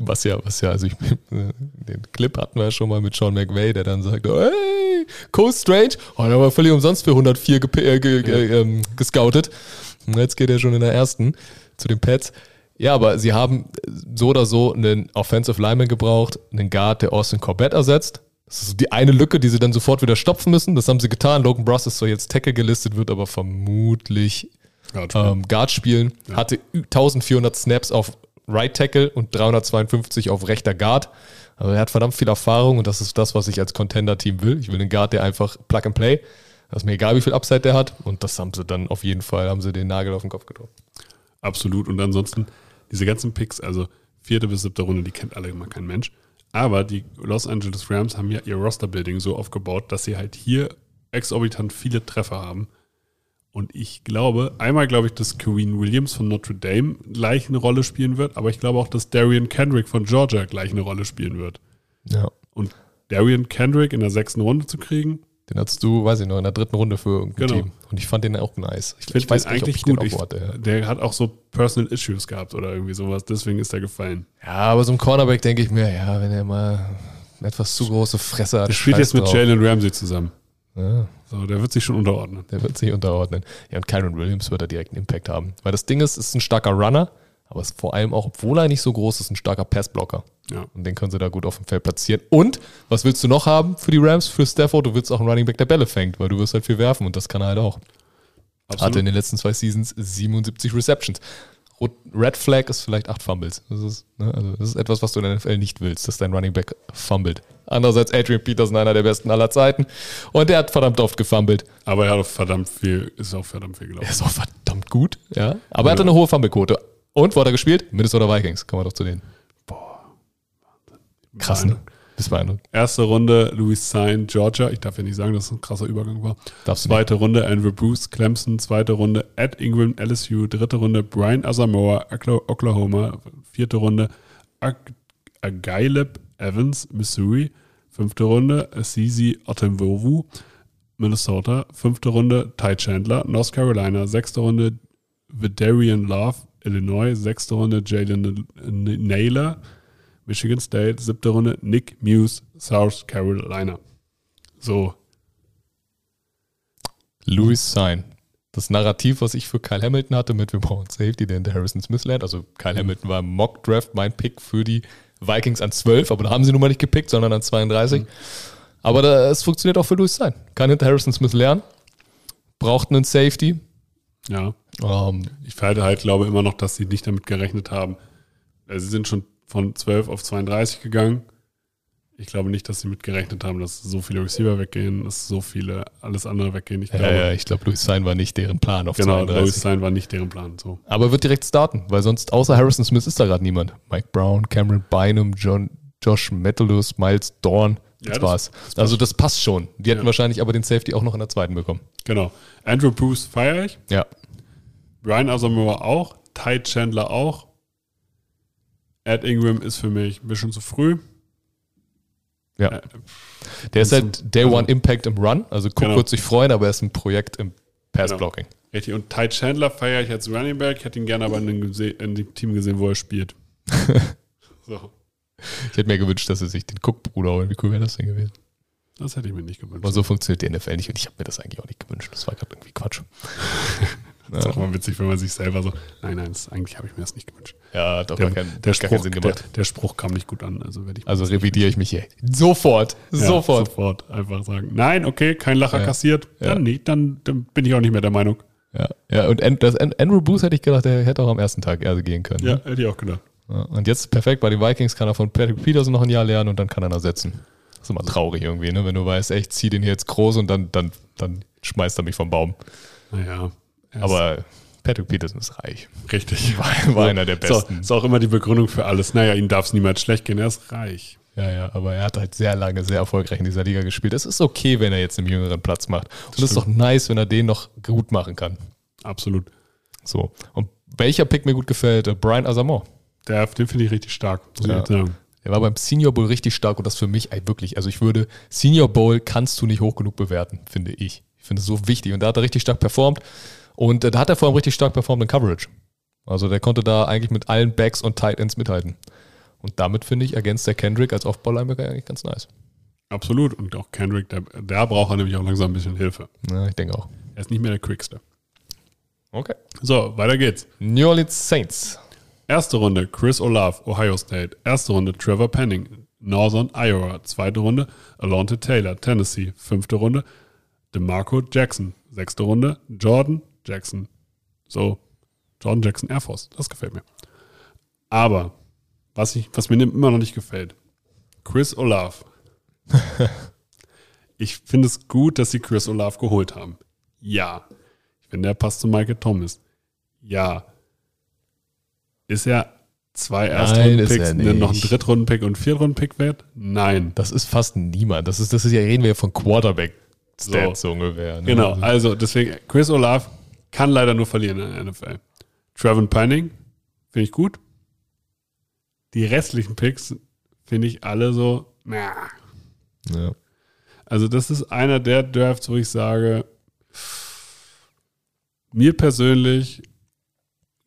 Was ja, was ja, also ich, den Clip hatten wir ja schon mal mit Sean McVay, der dann sagt, hey, Coast Strange, oh, der war völlig umsonst für 104 ge äh, ge ge ähm, gescoutet. Und jetzt geht er schon in der ersten zu den Pets. Ja, aber sie haben so oder so einen Offensive Lineman gebraucht, einen Guard, der Austin Corbett ersetzt. Das ist die eine Lücke, die sie dann sofort wieder stopfen müssen. Das haben sie getan. Logan Bross ist zwar jetzt Tackle gelistet, wird aber vermutlich ähm, Guard spielen. Hatte 1400 Snaps auf Right Tackle und 352 auf rechter Guard. Also er hat verdammt viel Erfahrung und das ist das, was ich als Contender-Team will. Ich will einen Guard, der einfach Plug and Play. Das ist mir egal, wie viel Upside der hat. Und das haben sie dann auf jeden Fall, haben sie den Nagel auf den Kopf getroffen. Absolut. Und ansonsten, diese ganzen Picks, also vierte bis siebte Runde, die kennt alle immer kein Mensch. Aber die Los Angeles Rams haben ja ihr Roster-Building so aufgebaut, dass sie halt hier exorbitant viele Treffer haben. Und ich glaube, einmal glaube ich, dass Kareem Williams von Notre Dame gleich eine Rolle spielen wird, aber ich glaube auch, dass Darian Kendrick von Georgia gleich eine Rolle spielen wird. Ja. Und Darian Kendrick in der sechsten Runde zu kriegen, Den hattest du, weiß ich noch, in der dritten Runde für irgendein Genau. Team. Und ich fand den auch nice. Ich, finde ich weiß nicht, eigentlich ich den gut. Ich, hatte, ja. Der hat auch so Personal Issues gehabt oder irgendwie sowas, deswegen ist er gefallen. ja, aber so ein Cornerback denke ich mir, ja, wenn er mal eine etwas zu große Fresse hat. Der spielt jetzt mit drauf. Jalen Ramsey zusammen. Ja. So, der wird sich schon unterordnen. Der wird sich unterordnen. Ja, und Kyron Williams wird da direkt einen Impact haben. Weil das Ding ist, ist ein starker Runner, Aber ist vor allem auch, obwohl er nicht so groß ist, ein starker Passblocker. Ja. Und den können sie da gut auf dem Feld platzieren. Und was willst du noch haben für die Rams, für Stafford? Du willst auch einen Running Back, der Bälle fängt, weil du wirst halt viel werfen und das kann er halt auch. Hatte in den letzten zwei Seasons 77 Receptions. Red Flag ist vielleicht acht Fumbles. Das ist, ne, also das ist etwas, was du in der NFL nicht willst, dass dein Running Back fummelt. Andererseits Adrian Peterson, einer der besten aller Zeiten. Und der hat verdammt oft gefummelt. Aber er hat auch verdammt viel, ist auch verdammt viel Er gelaufen. ist auch verdammt gut, ja. Aber er hatte eine hohe Fumblequote. Und wo hat er gespielt? Minnesota Vikings. Kommen wir doch zu denen. Krass, ne? Bis beeindruckend. Erste Runde Louis Sain, Georgia. Ich darf ja nicht sagen, dass es ein krasser Übergang war. Darfst du nicht. Zweite Runde Andrew Bruce, Clemson. Zweite Runde Ed Ingram, LSU. Dritte Runde Brian Asamoah, Okla- Oklahoma. Vierte Runde Ag- Agaileb Evans, Missouri. Fünfte Runde Assisi Otemwovu, Minnesota. Fünfte Runde Ty Chandler, North Carolina. Sechste Runde Vidarian Love, Illinois. Sechste Runde Jalen Naylor, Michigan State. Siebte Runde Nick Muse, South Carolina. So, Louis Sign. Das Narrativ, was ich für Kyle Hamilton hatte, mit wir brauchen Safety, der hinter Harrison Smith lernt. Also Kyle Hamilton war im Mock Draft mein Pick für die Vikings an 12, aber da haben sie nun mal nicht gepickt, sondern an 32. Aber da, es funktioniert auch für Louis Sign. Kann hinter Harrison Smith lernen, braucht einen Safety. ja. Ähm, Ich halte halt, glaube immer noch, dass sie nicht damit gerechnet haben. Sie sind schon von 12 auf 32 gegangen. Ich glaube nicht, dass sie mit gerechnet haben, dass so viele Receiver weggehen, dass so viele alles andere weggehen. Ich ja, glaube, ja, ich glaube, Louis Sign war nicht deren Plan auf genau, 32. Louis Sein war nicht deren Plan. So. Aber er wird direkt starten, weil sonst außer Harrison Smith ist da gerade niemand. Mike Brown, Cameron Bynum, John, Josh Metellus, Miles Dorn. Das, Ja, das- war's. also das passt schon. Die hätten Ja. wahrscheinlich aber den Safety auch noch in der zweiten bekommen. Genau. Andrew Bruce feiere ich. Ja. Brian Asamoah auch. Ty Chandler auch. Ed Ingram ist für mich ein bisschen zu früh. Ja. Äh, Der ist halt Day also- One Impact im Run. Also Cook Genau. wird sich freuen, aber er ist ein Projekt im Pass-Blocking. Richtig. Und Ty Chandler feiere ich als Running Back. Ich hätte ihn gerne aber in dem, Team gesehen, wo er spielt. [LAUGHS] so. Ich hätte mir gewünscht, dass sie sich den Cook-Bruder holen. Wie cool wäre das denn gewesen? Das hätte ich mir nicht gewünscht. Aber so funktioniert die NFL nicht und ich habe mir das eigentlich auch nicht gewünscht. Das war gerade irgendwie Quatsch. [LAUGHS] Das ist auch mal witzig, wenn man sich selber so, nein, nein, das, eigentlich habe ich mir das nicht gewünscht. Ja, hat doch Der, gar, keinen, der, gar keinen Spruch, Sinn der, gemacht. der Spruch kam nicht gut an, also werde ich Also revidiere ich mich hier. Sofort. Ja, Sofort. sofort einfach sagen, nein, okay, kein Lacher Ja. kassiert, Ja. dann nicht, dann, dann bin ich auch nicht mehr der Meinung. Ja, ja und das An- Andrew Booth hätte ich gedacht, der hätte auch am ersten Tag eher gehen können. Ja, Ne? hätte ich auch gedacht. Ja, und jetzt perfekt bei den Vikings kann er von Patrick Peterson noch ein Jahr lernen und dann kann er ihn ersetzen. Das ist immer traurig irgendwie, ne? wenn du weißt, ich zieh den hier jetzt groß und dann, dann, dann schmeißt er mich vom Baum. Naja. Er Aber Patrick Peterson ist reich. richtig. [LAUGHS] War, war einer der So, besten. ist auch immer die Begründung für alles. Naja, ihm darf es niemals schlecht gehen, er ist reich. Ja, ja, aber er hat halt sehr lange, sehr erfolgreich in dieser Liga gespielt. Es ist okay, wenn er jetzt einen jüngeren Platz macht. Und es ist doch nice, wenn er den noch gut machen kann. Absolut. So. Und welcher Pick mir gut gefällt? Äh, Brian Asamoah. Der, den finde ich richtig stark, muss Ja. ich jetzt sagen. Er war beim Senior Bowl richtig stark und das für mich ey, wirklich, also ich würde, Senior Bowl kannst du nicht hoch genug bewerten, finde ich. Ich finde es so wichtig und da hat er richtig stark performt und äh, da hat er vor allem richtig stark performt in Coverage. Also der konnte da eigentlich mit allen Backs und Tight Ends mithalten. Und damit finde ich, ergänzt der Kendrick als Off-Ball-Linebacker eigentlich ganz nice. Absolut. Und auch Kendrick, da, da braucht er nämlich auch langsam ein bisschen Hilfe. Ja, ich denke auch. Er ist nicht mehr der Quickste. Okay. So, weiter geht's. New Orleans Saints. Erste Runde Chris Olave, Ohio State. Erste Runde Trevor Penning, Northern Iowa. Zweite Runde Alonte Taylor, Tennessee. Fünfte Runde DeMarco Jackson. Sechste Runde Jordan Jackson. So, Jordan Jackson Air Force. Das gefällt mir. Aber, was, ich, was mir immer noch nicht gefällt, Chris Olave. [LAUGHS] ich finde es gut, dass sie Chris Olave geholt haben. Ja. Ich finde, er passt zu Michael Thomas. Ja. Ist er zwei Erstrunden-Picks, er ne, noch ein. Drittrunden-Pick und Viertrunden-Pick wert? Nein. Das ist fast niemand. Das ist, das ist ja, reden wir ja von Quarterback-Stats so. ungefähr. Ne? Genau, also deswegen, Chris Olave kann leider nur verlieren in der NFL. Trevor Penning finde ich gut. Die restlichen Picks finde ich alle so, na. Ja. Also das ist einer der Drafts, wo ich sage, mir persönlich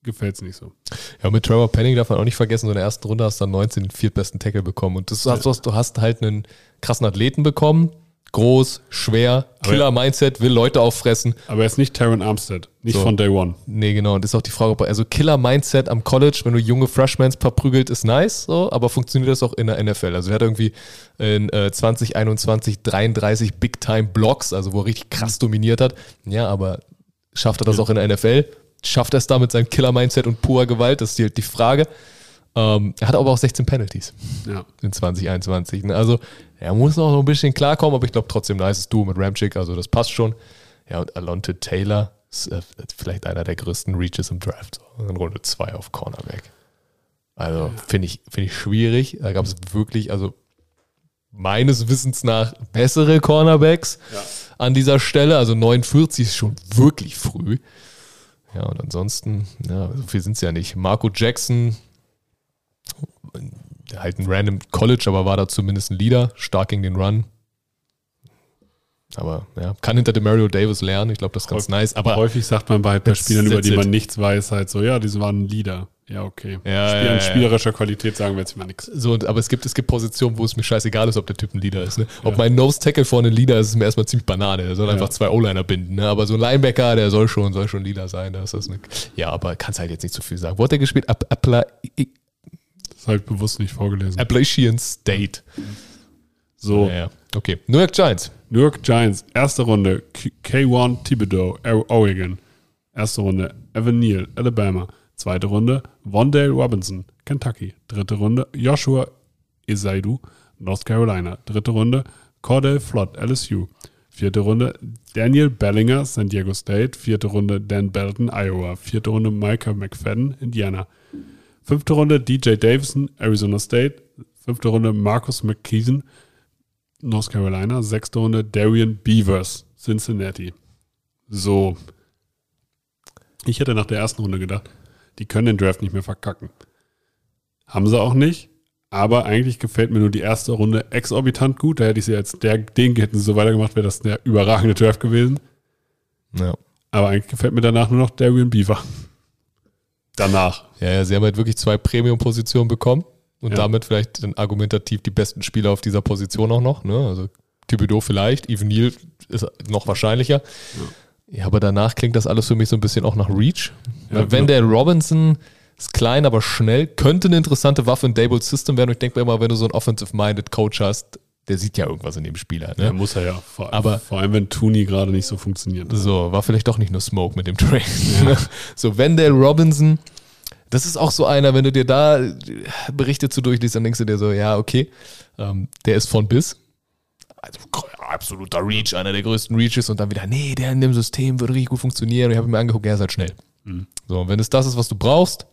gefällt es nicht so. Ja, mit Trevor Penning darf man auch nicht vergessen, so in der ersten Runde hast du dann 19 den viertbesten Tackle bekommen. Und das hast, du hast- du hast halt einen krassen Athleten bekommen. Groß, schwer, Killer-Mindset, will Leute auffressen. Aber er ist nicht Taron Armstead. Nicht So. von Day One. Nee, genau. Und das ist auch die Frage, also Killer-Mindset am College, wenn du junge Freshmans verprügelt, ist nice, so, aber funktioniert das auch in der NFL? Also er hat irgendwie in äh, 2021 33 Big-Time-Blocks, also wo er richtig krass dominiert hat. Ja, aber schafft er das auch in der NFL? Schafft er es da mit seinem Killer-Mindset und purer Gewalt? Das ist die, die Frage. Ähm, er hat aber auch 16 Penalties Ja. in 2021. Ne? Also er muss noch so ein bisschen klarkommen, aber ich glaube trotzdem nice Duo mit Ramchick, also das passt schon. Ja, und Alonte Taylor ist äh, vielleicht einer der größten Reaches im Draft. So, in Runde 2 auf Cornerback. Also finde ich, finde ich schwierig. Da gab es wirklich, also meines Wissens nach bessere Cornerbacks an dieser Stelle. Also 49 ist schon wirklich früh. Ja, und ansonsten, ja, so viel sind es ja nicht. Marco Jackson, halt ein random College, aber war da zumindest ein Leader, stark gegen den Run. Aber ja, kann hinter dem Mario Davis lernen. Ich glaube, das ist ganz nice. Aber Häufig sagt man bei, bei Spielern, über die man nichts weiß, halt so, ja, diese waren ein Leader. Ja, okay. Ja, Spiel, ja, ja. spielerischer Qualität sagen wir jetzt mal nichts. so, aber es gibt, es gibt Positionen, wo es mir scheißegal ist, ob der Typ ein Leader ist. Ne? Ob mein Nose Tackle vorne ein Leader ist, ist mir erstmal ziemlich Banane. Der soll einfach zwei O-Liner binden. Ne? Aber so ein Linebacker, der soll schon, soll schon Leader sein. Das ist eine, ja, aber kannst halt jetzt nicht zu viel sagen. Wo hat der gespielt? App- Appla ist halt bewusst nicht vorgelesen. Appalachian State. So, Ja, ja. Okay. New York Giants. New York Giants, erste Runde, K- K1 Thibodeau, Oregon. Erste Runde, Evan Neal, Alabama. Zweite Runde, Wondale Robinson, Kentucky. Dritte Runde, Joshua Isaidu, North Carolina. Dritte Runde, Cordell Flott, LSU. Vierte Runde, Daniel Bellinger, San Diego State. Vierte Runde, Dan Belton, Iowa. Vierte Runde, Micah McFadden, Indiana. Fünfte Runde, DJ Davison, Arizona State. Fünfte Runde, Marcus McKeeson, North Carolina. Sechste Runde, Darian Beavers, Cincinnati. So. Ich hätte nach der ersten Runde gedacht, die können den Draft nicht mehr verkacken. Haben sie auch nicht. Aber eigentlich gefällt mir nur die erste Runde exorbitant gut. Da hätte ich sie als der, den hätten sie so weitergemacht, wäre das der überragende Draft gewesen. Ja. Aber eigentlich gefällt mir danach nur noch Darian Beaver. Danach. Ja, ja, sie haben halt wirklich zwei Premium-Positionen bekommen und Ja. damit vielleicht dann argumentativ die besten Spieler auf dieser Position auch noch. Ne? Also Thibodeau vielleicht, Even Neal ist noch wahrscheinlicher. Ja. aber danach klingt das alles für mich so ein bisschen auch nach Reach. Ja, Weil wenn der Robinson ist klein, aber schnell, könnte eine interessante Waffe in Dables System werden. Und ich denke mir immer, wenn du so einen offensive-minded Coach hast, der sieht ja irgendwas in dem Spieler. Ne? Ja, muss er ja. Vor, Aber- vor allem, wenn Tooney gerade nicht so funktioniert. So, war vielleicht doch nicht nur Smoke mit dem Trade. [LAUGHS] so, Wendell Robinson, das ist auch so einer, wenn du dir da Berichte zu durchliest, dann denkst du dir so, ja, okay, ähm, der ist von bis. Also absoluter Reach, einer der größten Reaches und dann wieder, nee, der in dem System würde richtig gut funktionieren. Und ich habe mir angeguckt, er ist halt schnell. So, und wenn es das ist, was du brauchst,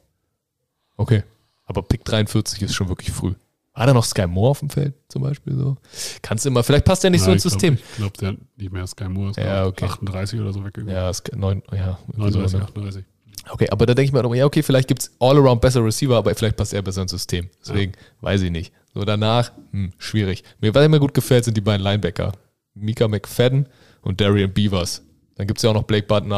okay. Aber Pick 43 ist schon wirklich früh. War da noch Sky Moore auf dem Feld zum Beispiel so? Kannst du immer, vielleicht passt der nicht so Ja, ins glaub- System. Ich glaube, der hat nicht mehr Sky Moore ist Ja, okay. 38 oder so weggegangen. Ja, Sky, neun, ja, irgendwie so, 39, ne? 38. Okay, aber da denke ich mir, ja, okay, vielleicht gibt es all-around bessere Receiver, aber vielleicht passt er besser ins System. Deswegen weiß ich nicht. So danach, hm, schwierig. Mir, was mir gut gefällt, sind die beiden Linebacker. Mika McFadden und Darian Beavers. Dann gibt es ja auch noch Blake Barton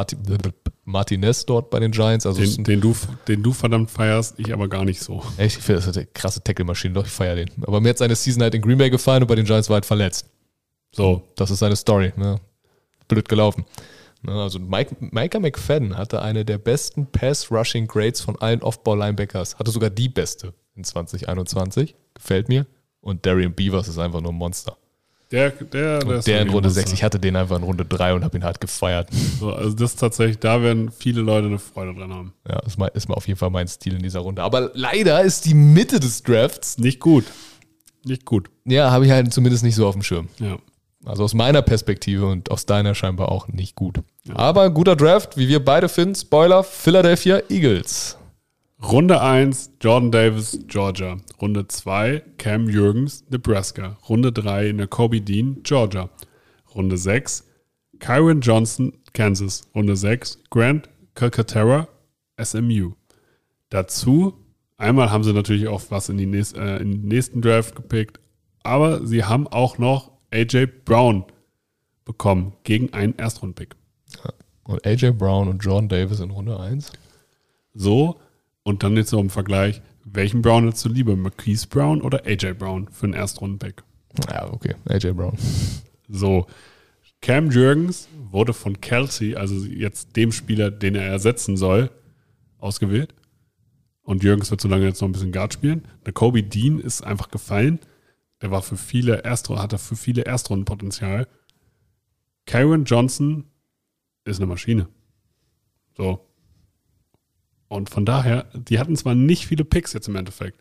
Martinez dort bei den Giants. Also Den, den, du, den du verdammt feierst, ich aber gar nicht so. echt, ich finde, das ist eine krasse Tackle-Maschine, doch, ich feiere den. Aber mir hat seine Season halt in Green Bay gefallen und bei den Giants war halt verletzt. So, Das ist seine Story. Ne? Blöd gelaufen. Ne, also Mike, Micah McFadden hatte eine der besten Pass-Rushing-Grades von allen Off-Ball-Linebackers. Hatte sogar die beste in 2021. Gefällt mir. Und Darian Beavers ist einfach nur ein Monster. Der, der, der, Der in Runde ein 6. Monster. Ich hatte den einfach in Runde 3 und habe ihn halt gefeiert. So, also das ist tatsächlich, da werden viele Leute eine Freude dran haben. Ja, ist mal, ist mal auf jeden Fall mein Stil in dieser Runde. Aber leider ist die Mitte des Drafts, Nicht gut. Nicht gut. ja, habe ich halt zumindest nicht so auf dem Schirm. Ja. Also aus meiner Perspektive und aus deiner scheinbar auch nicht gut. Aber guter Draft, wie wir beide finden. Spoiler, Philadelphia Eagles. Runde 1, Jordan Davis, Georgia. Runde 2, Cam Jürgens, Nebraska. Runde 3, Nakobe Dean, Georgia. Runde 6, Kyron Johnson, Kansas. Runde 6, Grant Calcaterra, SMU. Dazu, einmal haben sie natürlich auch was in, die nächst, äh, in den nächsten Draft gepickt, aber sie haben auch noch AJ Brown bekommen gegen einen Erstrundpick. Und AJ Brown und Jordan Davis in Runde 1. So, und dann jetzt noch im Vergleich, welchen Brown hättest du lieber, Marquise Brown oder AJ Brown für einen Erstrundenpick? Ja, okay. AJ Brown. So, Cam Jürgens wurde von Kelsey, also jetzt dem Spieler, den er ersetzen soll, ausgewählt. Und Jürgens wird so lange jetzt noch ein bisschen Guard spielen. Der Kobe Dean ist einfach gefallen. Der war für viele Erstrunden, hatte für viele Erstrundenpotenzial. Karen Johnson ist eine Maschine. So. Und von daher, die hatten zwar nicht viele Picks jetzt im Endeffekt,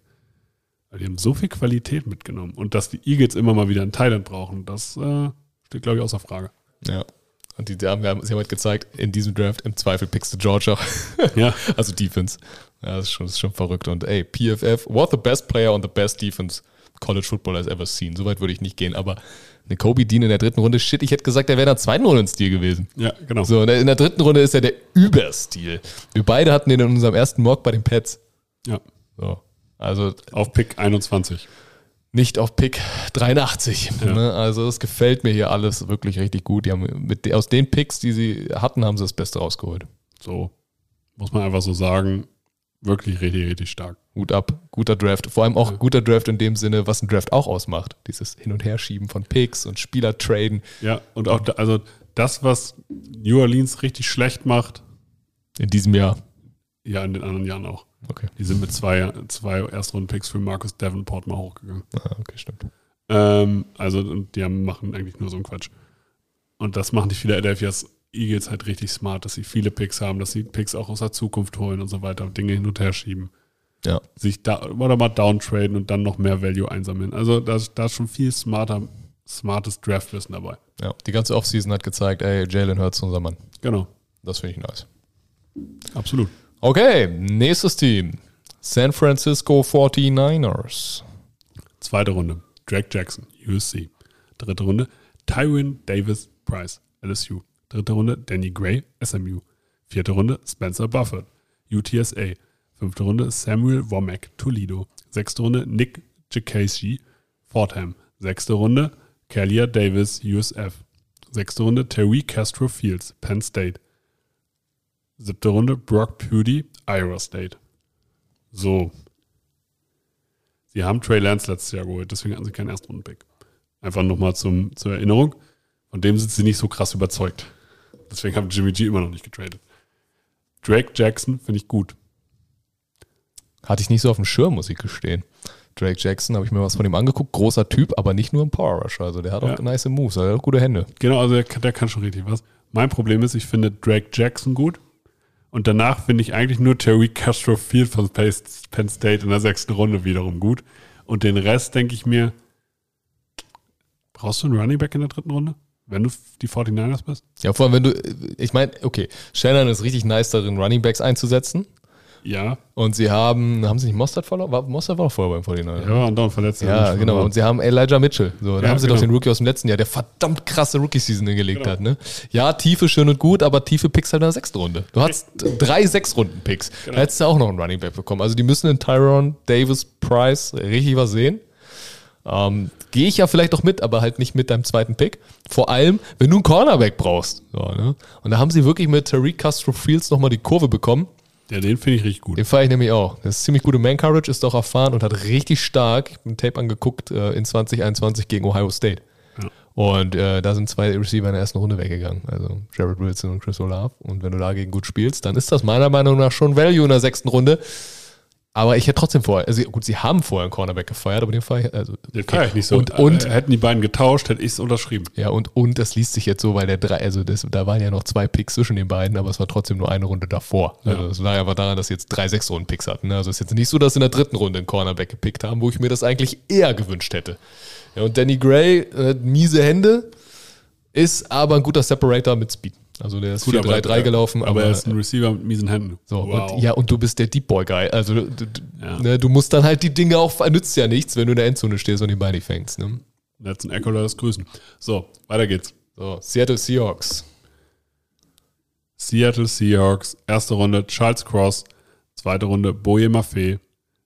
aber die haben so viel Qualität mitgenommen. Und dass die Eagles immer mal wieder einen Thailand brauchen, das äh, steht, glaube ich, außer Frage. Ja. Und die Damen haben, sie haben halt gezeigt, in diesem Draft im Zweifel pickst du Georgia. Ja. [LAUGHS] also Defense. Ja, das ist, schon, das ist schon verrückt. Und ey, PFF, what the best player on the best defense College Football has ever seen. Soweit würde ich nicht gehen, aber eine Kobe Dean in der dritten Runde, shit, ich hätte gesagt, der wäre in der zweiten Runde ein Stil gewesen. Ja, genau. So, in der, in der dritten Runde ist er der Überstil. Wir beide hatten den in unserem ersten Mock bei den Pets. Ja. So. Also Auf Pick 21. nicht auf Pick 83. Ja. Ne? Also es gefällt mir hier alles wirklich richtig gut. Die haben mit, aus den Picks, die sie hatten, haben sie das Beste rausgeholt. So. Muss man einfach so sagen. Wirklich richtig, richtig stark. Hut ab, guter Draft. Vor allem auch Ja. guter Draft in dem Sinne, was ein Draft auch ausmacht. Dieses Hin- und Herschieben von Picks und Spieler traden. Ja, und auch, da, also das, was New Orleans richtig schlecht macht, In diesem Jahr. ja, in den anderen Jahren auch. Okay. Die sind mit zwei, zwei Erstrunden-Picks für Marcus Davenport mal hochgegangen. Ah, okay, stimmt. Ähm, also, und die haben, machen eigentlich nur so einen Quatsch. Und das machen die Philadelphia Eagles halt richtig smart, dass sie viele Picks haben, dass sie Picks auch aus der Zukunft holen und so weiter, Dinge hin und her schieben. Ja. Sich da oder mal downtraden und dann noch mehr Value einsammeln. Also da, ist- da ist schon viel smarter, smartes Draftwissen dabei. ja. Die ganze Offseason hat gezeigt, ey, Jalen Hurts unser Mann. Genau, Das finde ich nice. absolut. Okay, nächstes Team. San Francisco 49ers. Zweite Runde, Drake Jackson, USC. Dritte Runde, Tywin Davis Price, LSU. Dritte Runde, Danny Gray, SMU. Vierte Runde, Spencer Buffett, UTSA. Fünfte Runde, Samuel Womack, Toledo. Sechste Runde, Nick Jacasey, Fordham. Sechste Runde, Kalia Davis, USF. Sechste Runde, Terry Castro Fields, Penn State. Siebte Runde, Brock Purdy, Iowa State. So, Sie haben Trey Lance letztes Jahr geholt, deswegen hatten sie keinen Erstrunden-Pick. Einfach nochmal zur Erinnerung. Von dem sind sie nicht so krass überzeugt. Deswegen haben Jimmy G immer noch nicht getradet. Drake Jackson finde ich gut. Hatte ich nicht so auf dem Schirm, muss ich gestehen. Drake Jackson, habe ich mir was von ihm angeguckt. Großer Typ, aber nicht nur ein Power Rusher. Also der hat auch Ja. nice Moves, also der hat auch gute Hände. Genau, also der, kann- der kann schon richtig was. Mein Problem ist, ich finde Drake Jackson gut. Und danach finde ich eigentlich nur Terry Castro Field von Penn Penn State in der sechsten Runde wiederum gut. Und den Rest denke ich mir, brauchst du einen Running Back in der dritten Runde? Wenn du die 49ers bist? Ja, vor allem, wenn du, ich meine, okay, Shannon ist richtig nice darin, Running Backs einzusetzen. Ja. Und sie haben, haben sie nicht Mostert verloren? War, Mostert war doch vorher beim 49ers. Ja, und dann verletzt er Ja, genau. Und sie haben Elijah Mitchell. So, da Ja, haben sie genau. doch den Rookie aus dem letzten Jahr, der verdammt krasse Rookie-Season hingelegt Genau. hat. Ne? Ja, Tiefe schön und gut, aber tiefe Picks halt in der sechsten Runde. Du hast drei Sechs-Runden-Picks. Genau. Da hättest du auch noch einen Running Back bekommen. Also die müssen in Tyron Davis Price richtig was sehen. Ähm, Gehe ich ja vielleicht auch mit, aber halt nicht mit deinem zweiten Pick. Vor allem, wenn du einen Cornerback brauchst. So, ne? Und da haben sie wirklich mit Tariq Castro Fields nochmal die Kurve bekommen. Ja, den finde ich richtig gut. Den fahre ich nämlich auch. Das ist ziemlich gute Man-Coverage, ist auch erfahren und hat richtig stark, ich habe ein Tape angeguckt, äh, in 2021 gegen Ohio State. Ja. Und äh, da sind zwei Receiver in der ersten Runde weggegangen. Also Jared Wilson und Chris Olave. Und wenn du dagegen gut spielst, dann ist das meiner Meinung nach schon Value in der sechsten Runde. Aber ich hätte trotzdem vorher, also gut, sie haben vorher einen Cornerback gefeiert, aber den feiere ich, also, Den feiere ich nicht so. Und, und äh, hätten die beiden getauscht, hätte ich es unterschrieben. ja, und, und das liest sich jetzt so, weil der drei, also das, da waren ja noch zwei Picks zwischen den beiden, aber es war trotzdem nur eine Runde davor. Also Ja. das lag aber daran, dass sie jetzt drei Sechs-Runden-Picks hatten. ne? Also es ist jetzt nicht so, dass sie in der dritten Runde einen Cornerback gepickt haben, wo ich mir das eigentlich eher gewünscht hätte. Ja, und Danny Gray, äh, miese Hände, ist aber ein guter Separator mit Speed. Also der ist Gut, 4-3-3 aber- gelaufen, aber, aber, er ist ein Receiver mit miesen Händen. so, und, ja, und du bist der Deep Boy Guy. Also du, Ja. ne, du musst dann halt die Dinge auch, nützt ja nichts, wenn du in der Endzone stehst und die Beine fängst. Ne? Jetzt ein Echo, das grüßen. So, weiter geht's. So, Seattle Seahawks. Seattle Seahawks, erste Runde Charles Cross, zweite Runde Boye Maffei,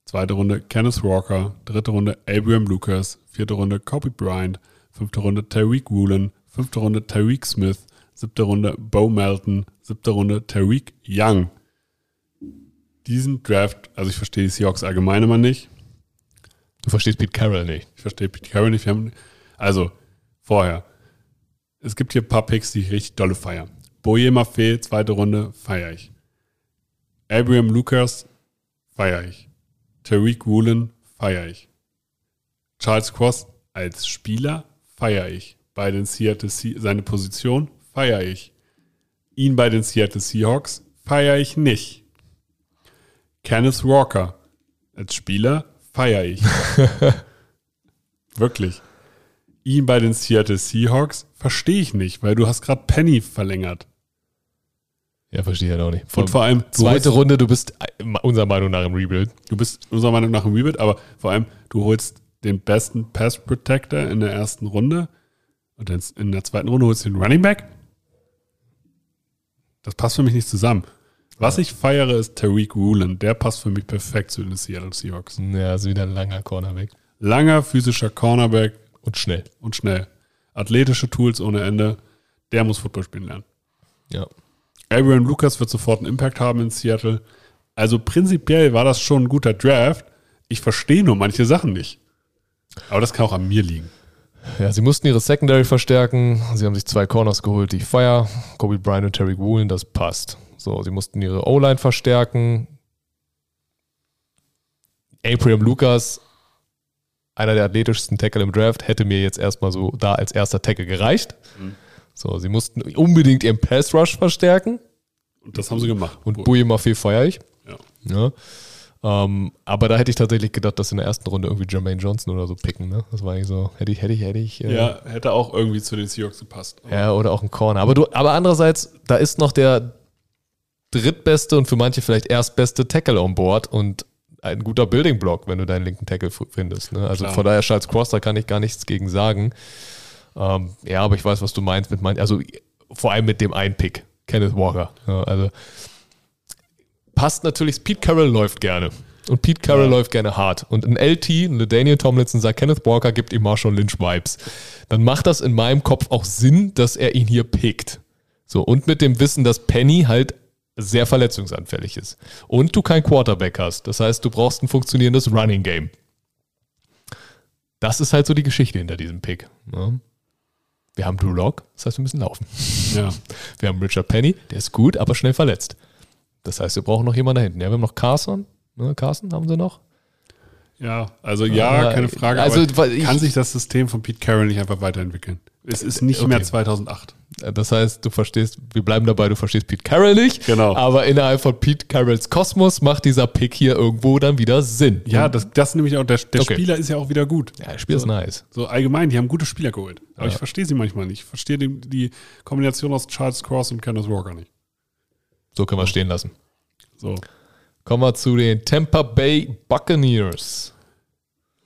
zweite Runde Kenneth Walker, dritte Runde Abraham Lucas, vierte Runde Kobe Bryant, fünfte Runde Tariq Woolen, fünfte Runde Tariq Smith, siebte Runde Bo Melton, siebte Runde Tariq Young. Diesen Draft, also ich verstehe die Seahawks allgemein immer nicht. Du verstehst Pete Carroll nicht. Ich verstehe Pete Carroll nicht. Haben, also, vorher. Es gibt hier ein paar Picks, die ich richtig dolle feiere. Boje Maffei, zweite Runde, feiere ich. Abraham Lucas, feiere ich. Tariq Woolen, feiere ich. Charles Cross als Spieler, feiere ich. Bei den Seattle Se seine Position, feiere ich. Ihn bei den Seattle Seahawks, feiere ich nicht. Kenneth Walker als Spieler, feiere ich. [LAUGHS] Wirklich. Ihn bei den Seattle Seahawks verstehe ich nicht, weil du hast gerade Penny verlängert. Ja, verstehe ich halt auch nicht. Und vor allem, Zweite holst, Runde, du bist äh, unserer Meinung nach im Rebuild. du bist unserer Meinung nach ein Rebuild, aber vor allem, du holst den besten Pass Protector in der ersten Runde und in der zweiten Runde holst du den Running Back. Das passt für mich nicht zusammen. Was ich feiere, ist Tariq Woolen. Der passt für mich perfekt zu den Seattle Seahawks. Ja, ist wieder ein langer Cornerback. Langer, physischer Cornerback Und schnell. und schnell. Athletische Tools ohne Ende. Der muss Football spielen lernen. Ja. Abraham Lucas wird sofort einen Impact haben in Seattle. Also prinzipiell war das schon ein guter Draft. Ich verstehe nur manche Sachen nicht. Aber das kann auch an mir liegen. Ja, sie mussten ihre Secondary verstärken. Sie haben sich zwei Corners geholt, die ich feier. Kobe Bryant und Terry Woolen, das passt. So, sie mussten ihre O-Line verstärken. Abraham Lucas, einer der athletischsten Tackle im Draft, hätte mir jetzt erstmal so da als erster Tackle gereicht. So, sie mussten unbedingt ihren Pass Rush verstärken. Und das haben sie gemacht. Und. Buye Maffei feiere ich. ja. Ja. Ähm, aber da hätte ich tatsächlich gedacht, dass in der ersten Runde irgendwie Jermaine Johnson oder so picken. Ne? Das war eigentlich so, hätte ich, hätte ich, hätte ich. äh, ja, hätte auch irgendwie zu den Seahawks gepasst. Ja, oder auch ein Corner. Aber du, aber andererseits, da ist noch der drittbeste und für manche vielleicht erstbeste Tackle on board und ein guter Building Block, wenn du deinen linken Tackle findest. Ne? Also Klar. von daher Charles Cross, da kann ich gar nichts gegen sagen. Ähm, ja, aber ich weiß, was du meinst mit manchen, also vor allem mit dem einen Pick, Kenneth Walker. Ja, also passt natürlich, Pete Carroll läuft gerne. Und Pete Carroll Ja. läuft gerne hart. Und ein LT, ein Daniel Tomlinson sagt, Kenneth Walker gibt ihm Marshall Lynch Vibes. Dann macht das in meinem Kopf auch Sinn, dass er ihn hier pickt. So, und mit dem Wissen, dass Penny halt sehr verletzungsanfällig ist. Und du kein Quarterback hast. Das heißt, du brauchst ein funktionierendes Running Game. Das ist halt so die Geschichte hinter diesem Pick. Ne? Wir haben Drew Lock, das heißt, wir müssen laufen. ja. Wir haben Richard Penny, der ist gut, aber schnell verletzt. Das heißt, wir brauchen noch jemanden da hinten. Ja, wir haben noch Carson. Ne, Carson haben sie noch. ja, also ja, Äh, keine Frage. also, ich- kann sich das System von Pete Carroll nicht einfach weiterentwickeln? Es ist nicht Okay. mehr 2008. Das heißt, du verstehst, wir bleiben dabei, du verstehst Pete Carroll nicht. Genau. Aber innerhalb von Pete Carrolls Kosmos macht dieser Pick hier irgendwo dann wieder Sinn. Ja, das, das nämlich auch, der, der Okay. Spieler ist ja auch wieder gut. Ja, das Spiel ist nice. So allgemein, die haben gute Spieler geholt. Aber Ja. ich verstehe sie manchmal nicht. Ich verstehe die, die Kombination aus Charles Cross und Kenneth Walker nicht. So können wir stehen lassen. So. Kommen wir zu den Tampa Bay Buccaneers.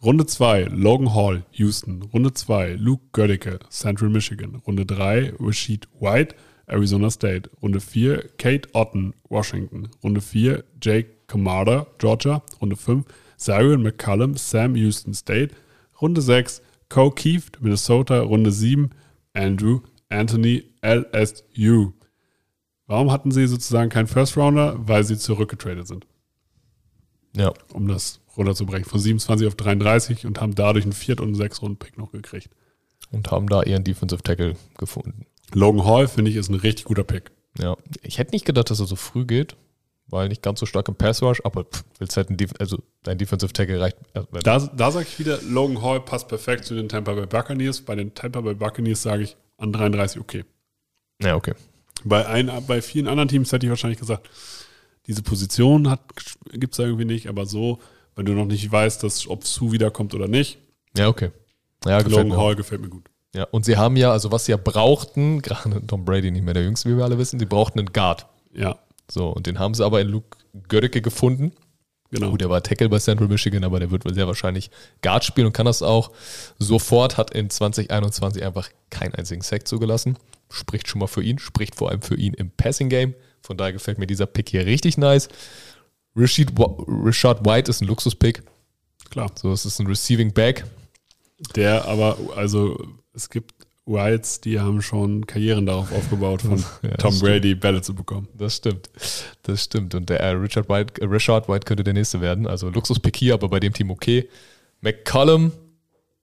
Runde 2, Logan Hall, Houston. Runde 2, Luke Gödicke, Central Michigan. Runde 3, Rashid White, Arizona State. Runde 4, Kate Otten, Washington. Runde 4, Jake Kamada, Georgia. Runde 5, Zion McCullum, Sam Houston State. Runde 6, Co Keeft, Minnesota. Runde 7, Andrew Anthony, LSU. Warum hatten sie sozusagen keinen First Rounder? Weil sie zurückgetradet sind Ja. um das runterzubrechen, von 27 auf 33 und haben dadurch einen Viert- und einen Sechs-Runden-Pick noch gekriegt. Und haben da ihren Defensive Tackle gefunden. Logan Hall, finde ich, ist ein richtig guter Pick. Ja. Ich hätte nicht gedacht, dass er so früh geht, weil nicht ganz so stark im Pass Rush, aber pff, willst halt ein Def also dein Defensive Tackle reicht. äh, Da, da sage ich wieder, Logan Hall passt perfekt zu den Tampa Bay Buccaneers. Bei den Tampa Bay Buccaneers sage ich an 33 okay. Ja, okay. Bei, ein, bei vielen anderen Teams hätte ich wahrscheinlich gesagt, diese Position gibt es irgendwie nicht, aber so, wenn du noch nicht weißt, dass, ob Sue wiederkommt oder nicht, Ja, okay. Ja, gefällt Logan mir. auch. Hall gefällt mir gut. Ja, und sie haben ja, also was sie ja brauchten, [LAUGHS] gerade Tom Brady nicht mehr der Jüngste, wie wir alle wissen, sie brauchten einen Guard. Ja, So, und den haben sie aber in Luke Gödecke gefunden. genau. Gut, der war Tackle bei Central Michigan, aber der wird wohl sehr wahrscheinlich Guard spielen und kann das auch. Sofort hat in 2021 einfach keinen einzigen Sack zugelassen. Spricht schon mal für ihn, spricht vor allem für ihn im Passing Game. Von daher gefällt mir dieser Pick hier richtig nice. Rashid, Rashad White ist ein Luxus-Pick. Klar. So, es ist ein Receiving Back. Der aber, also es gibt Whites, die haben schon Karrieren darauf aufgebaut, von [LAUGHS] Ja, Tom stimmt. Brady Bälle zu bekommen. Das stimmt. Das stimmt. Und der äh, Richard White, äh, Richard White könnte der nächste werden. Also Luxus-Pick hier, aber bei dem Team okay. McCollum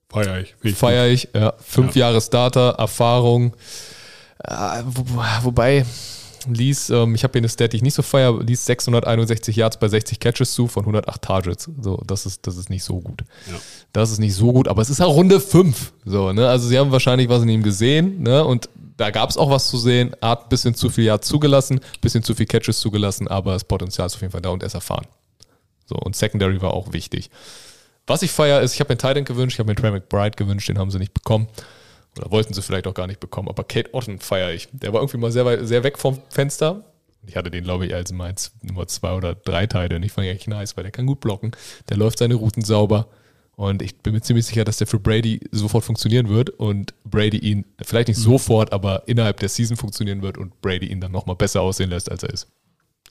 Feier ich. Feier ich. Ja, fünf Jahre Starter, Erfahrung. Äh, wo, wobei, ließ, ähm, ich habe hier eine Stat, die ich nicht so feier, ließ 661 Yards bei 60 Catches zu von 108 Targets. So, das ist, das ist nicht so gut. Ja. Das ist nicht so gut, aber es ist auch Runde 5. So, ne? Also sie haben wahrscheinlich was in ihm gesehen, ne? Und da gab es auch was zu sehen. Er hat ein bisschen zu viel Yards zugelassen, ein bisschen zu viel Catches zugelassen, aber das Potenzial ist auf jeden Fall da und er ist erfahren. So, und Secondary war auch wichtig. Was ich feiere, ist, ich habe mir Titan gewünscht, ich habe mir Trey McBride gewünscht, den haben sie nicht bekommen. Oder wollten sie vielleicht auch gar nicht bekommen. Aber Kate Otten feiere ich. Der war irgendwie mal sehr, weit, sehr weg vom Fenster. Ich hatte den, glaube ich, als mein Nummer zwei oder drei Teile. Und ich fand ihn echt nice, weil der kann gut blocken. Der läuft seine Routen sauber. Und ich bin mir ziemlich sicher, dass der für Brady sofort funktionieren wird und Brady ihn, vielleicht nicht sofort, aber innerhalb der Season funktionieren wird und Brady ihn dann nochmal besser aussehen lässt, als er ist.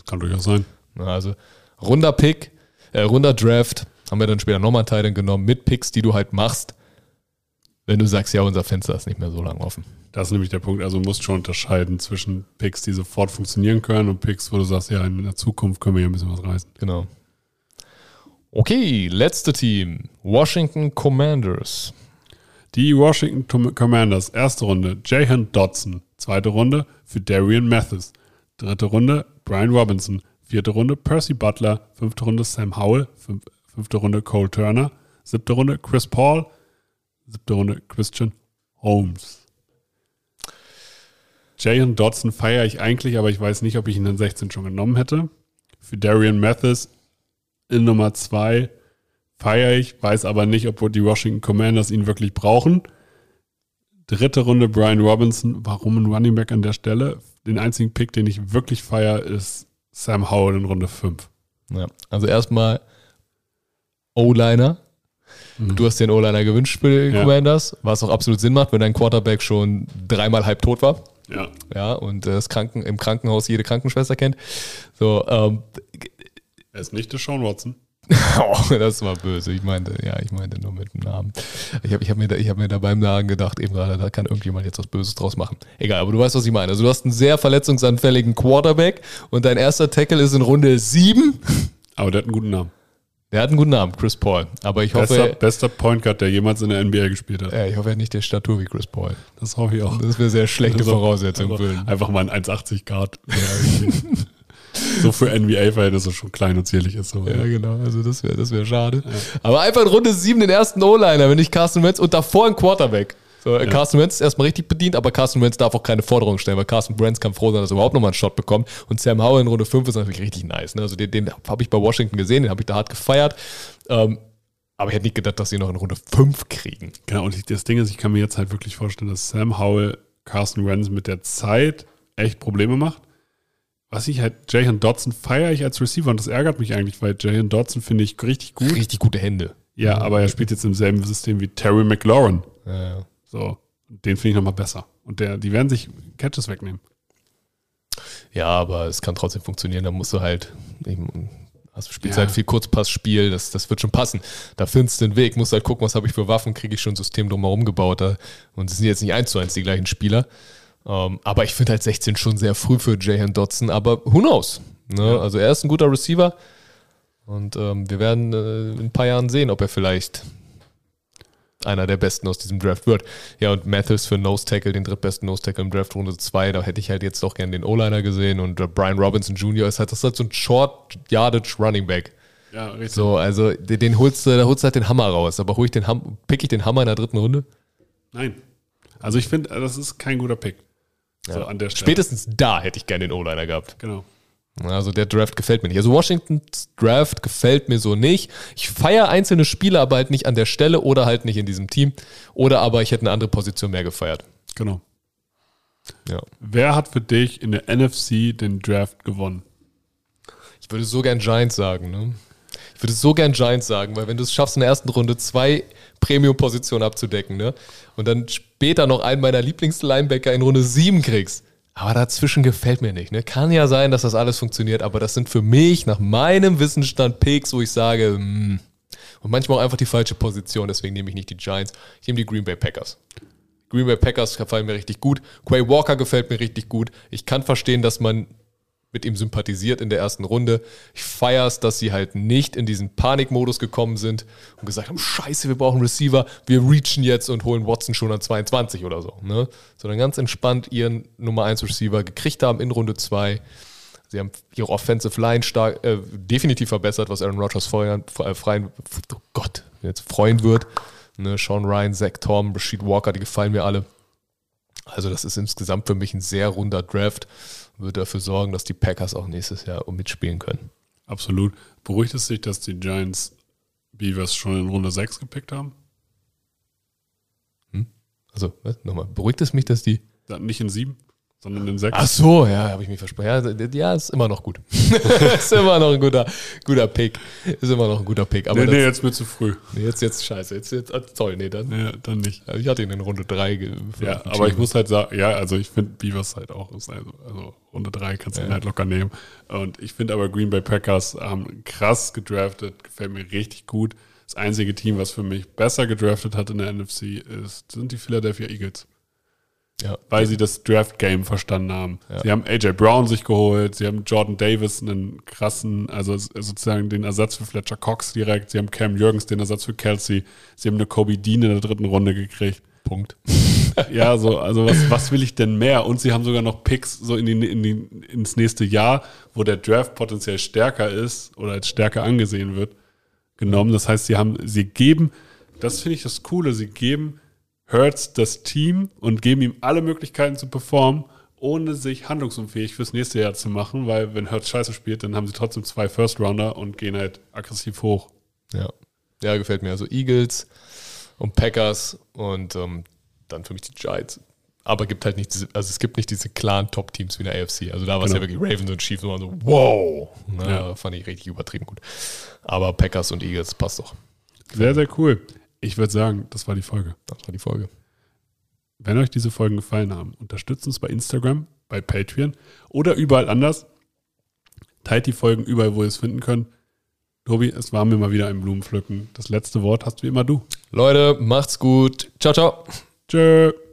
Kann durchaus sein. Also runder Pick, äh, runder Draft, haben wir dann später nochmal einen Teil genommen mit Picks, die du halt machst, wenn du sagst, ja, unser Fenster ist nicht mehr so lang offen. Das ist nämlich der Punkt. Also du musst schon unterscheiden zwischen Picks, die sofort funktionieren können und Picks, wo du sagst, ja, in der Zukunft können wir hier ein bisschen was reißen. Genau. Okay, letzte Team. Washington Commanders. Die Washington Commanders, erste Runde, Jahan Dodson. Zweite Runde für Darian Mathis. Dritte Runde, Brian Robinson. Vierte Runde, Percy Butler. Fünfte Runde, Sam Howell. Fünf, fünfte Runde, Cole Turner. Siebte Runde, Chris Paul. Siebte Runde, Christian Holmes. Jahan Dodson feiere ich eigentlich, aber ich weiß nicht, ob ich ihn in 16 schon genommen hätte. Für Darian Mathis in Nummer 2 feiere ich, weiß aber nicht, ob die Washington Commanders ihn wirklich brauchen. Dritte Runde Brian Robinson. Warum ein Running Back an der Stelle? Den einzigen Pick, den ich wirklich feiere, ist Sam Howell in Runde 5. Ja, also erstmal O-Liner. Du hast den O-Liner gewünscht für Ja. Commanders, was auch absolut Sinn macht, wenn dein Quarterback schon dreimal halb tot war. Ja. Ja, und äh, das Kranken, im Krankenhaus jede Krankenschwester kennt. So, ähm, Er ist nicht der Sean Watson. [LAUGHS] Oh, das war böse. Ich meinte, ja, ich meinte nur mit dem Namen. Ich habe ich hab mir, da- ich hab mir da beim Namen gedacht, eben gerade, da kann irgendjemand jetzt was Böses draus machen. Egal, aber du weißt, was ich meine. Also du hast einen sehr verletzungsanfälligen Quarterback und dein erster Tackle ist in Runde 7. Aber der hat einen guten Namen. Der hat einen guten Namen, Chris Paul. Aber ich Bester, hoffe, bester Point Guard, der jemals in der NBA gespielt hat. ja, ich hoffe, er hat nicht der Statur wie Chris Paul. Das hoffe ich auch. Das wäre sehr schlechte Also, Voraussetzung also für ihn. Einfach mal ein 1,80 Grad. [LAUGHS] [LAUGHS] so für NBA-Verhältnisse schon klein und zierlich ist. So, Ja, genau. Also das wäre das wär schade. Aber einfach in Runde 7 den ersten O-Liner, wenn nicht Carsten Wentz und davor ein Quarterback. So, äh, Carsten Wentz ist erstmal richtig bedient, aber Carsten Wentz darf auch keine Forderung stellen, weil Carsten Wentz kann froh sein, dass er überhaupt nochmal einen Shot bekommt. Und Sam Howell in Runde 5 ist natürlich richtig nice. Ne? Also den, den habe ich bei Washington gesehen, den habe ich da hart gefeiert. Ähm, aber ich hätte nicht gedacht, dass sie noch in Runde 5 kriegen. Genau, und ich- das Ding ist, ich kann mir jetzt halt wirklich vorstellen, dass Sam Howell Carson Wentz mit der Zeit echt Probleme macht. Was ich halt, Jahan Dodson feiere ich als Receiver und das ärgert mich eigentlich, weil Jahan Dodson finde ich richtig gut. Richtig gute Hände. Ja, aber er spielt jetzt im selben System wie Terry McLaurin. Ja, ja. So, den finde ich nochmal besser. Und der, die werden sich Catches wegnehmen. Ja, aber es kann trotzdem funktionieren. Da musst du halt, eben, also spielst Ja. halt viel Kurzpassspiel, das, das wird schon passen. Da findest du den Weg, musst halt gucken, was habe ich für Waffen, kriege ich schon ein System drumherum gebaut. Da. Und es sind jetzt nicht eins zu eins die gleichen Spieler. Ähm, aber ich finde halt 16 schon sehr früh für Jahan Dotson, aber who knows? Ne? Also er ist ein guter Receiver und ähm, wir werden äh, in ein paar Jahren sehen, ob er vielleicht einer der besten aus diesem Draft wird. Ja, und Mathis für Nose Tackle, den drittbesten Nose Tackle im Draft Runde 2, da hätte ich halt jetzt doch gern den O-Liner gesehen und äh, Brian Robinson Jr. ist halt, das ist halt so ein Short Yardage Running Back. Ja, richtig. So, also den, den holst du, da holst du halt den Hammer raus, aber hol ich den Ham, pick ich den Hammer in der dritten Runde? Nein. Also ich finde, das ist kein guter Pick. So an der Stelle. Spätestens da hätte ich gerne den O-Liner gehabt. Genau. Also der Draft gefällt mir nicht. Also Washingtons Draft gefällt mir so nicht. Ich feiere einzelne Spieler, aber halt nicht an der Stelle oder halt nicht in diesem Team. Oder aber ich hätte eine andere Position mehr gefeiert. Genau. Ja. Wer hat für dich in der NFC den Draft gewonnen? Ich würde so gern Giants sagen, ne? Ich würde so gern Giants sagen, weil wenn du es schaffst, in der ersten Runde zwei Premium-Positionen abzudecken, ne? Und dann später noch einen meiner Lieblings-Linebacker in Runde 7 kriegst. Aber dazwischen gefällt mir nicht, ne? Kann ja sein, dass das alles funktioniert, aber das sind für mich nach meinem Wissensstand Picks, wo ich sage, mm, und manchmal auch einfach die falsche Position, deswegen nehme ich nicht die Giants, ich nehme die Green Bay Packers. Green Bay Packers gefallen mir richtig gut. Quay Walker gefällt mir richtig gut. Ich kann verstehen, dass man mit ihm sympathisiert in der ersten Runde. Ich feiere es, dass sie halt nicht in diesen Panikmodus gekommen sind und gesagt haben, scheiße, wir brauchen Receiver, wir reachen jetzt und holen Watson schon an 22 oder so. Ne? Sondern ganz entspannt ihren Nummer 1 Receiver gekriegt haben in Runde 2. Sie haben ihre Offensive Line stark, äh, definitiv verbessert, was Aaron Rodgers freuen, äh, freuen, oh Gott, jetzt freuen wird. Ne? Sean Ryan, Zach Tom, Rashid Walker, die gefallen mir alle. Also das ist insgesamt für mich ein sehr runder Draft. Wird dafür sorgen, dass die Packers auch nächstes Jahr mitspielen können. Absolut. Beruhigt es sich, dass die Giants Beavers schon in Runde 6 gepickt haben? Hm? Also, was? nochmal. Beruhigt es mich, dass die... Nicht in 7? Sondern in sechs. Ach so, ja, habe ich mich versprochen. Ja, ja, ist immer noch gut. [LAUGHS] ist immer noch ein guter, guter Pick. Ist immer noch ein guter Pick. Aber nee, nee, jetzt mir zu früh. Nee, jetzt, jetzt scheiße. Jetzt, jetzt, toll, nee, dann. Ja, dann nicht. Ich hatte ihn in Runde 3. Ja, aber ich muss halt sagen, ja, also ich finde Beavers halt auch, also, also Runde 3 kannst du ja. ihn halt locker nehmen. Und ich finde aber Green Bay Packers haben krass gedraftet, gefällt mir richtig gut. Das einzige Team, was für mich besser gedraftet hat in der NFC, ist, sind die Philadelphia Eagles. Ja. Weil sie das Draft-Game verstanden haben. Ja. Sie haben AJ Brown sich geholt, sie haben Jordan Davis einen krassen, also sozusagen den Ersatz für Fletcher Cox direkt, sie haben Cam Jürgens den Ersatz für Kelsey, sie haben eine Kobe Dean in der dritten Runde gekriegt. Punkt. [LAUGHS] ja, so, also was, was will ich denn mehr? Und sie haben sogar noch Picks so in die, in die, ins nächste Jahr, wo der Draft potenziell stärker ist oder als stärker angesehen wird, genommen. Das heißt, sie haben, sie geben, das finde ich das Coole, sie geben Hurts das Team und geben ihm alle Möglichkeiten zu performen, ohne sich handlungsunfähig fürs nächste Jahr zu machen, weil wenn Hurts scheiße spielt, dann haben sie trotzdem zwei First Rounder und gehen halt aggressiv hoch. Ja, ja gefällt mir. Also Eagles und Packers und ähm, dann für mich die Giants. Aber gibt halt nicht diese, also es gibt nicht diese klaren Top-Teams wie in der AFC. Also da war es genau. ja wirklich Ravens und Chiefs, man so, wow, Na, ja. fand ich richtig übertrieben gut. Aber Packers und Eagles passt doch. Sehr, sehr cool. Ich würde sagen, das war die Folge. Das war die Folge. Wenn euch diese Folgen gefallen haben, unterstützt uns bei Instagram, bei Patreon oder überall anders. Teilt die Folgen überall, wo ihr es finden könnt. Tobi, es war mir mal wieder ein Blumenpflücken. Das letzte Wort hast wie immer du. Leute, macht's gut. Ciao, ciao. Tschö.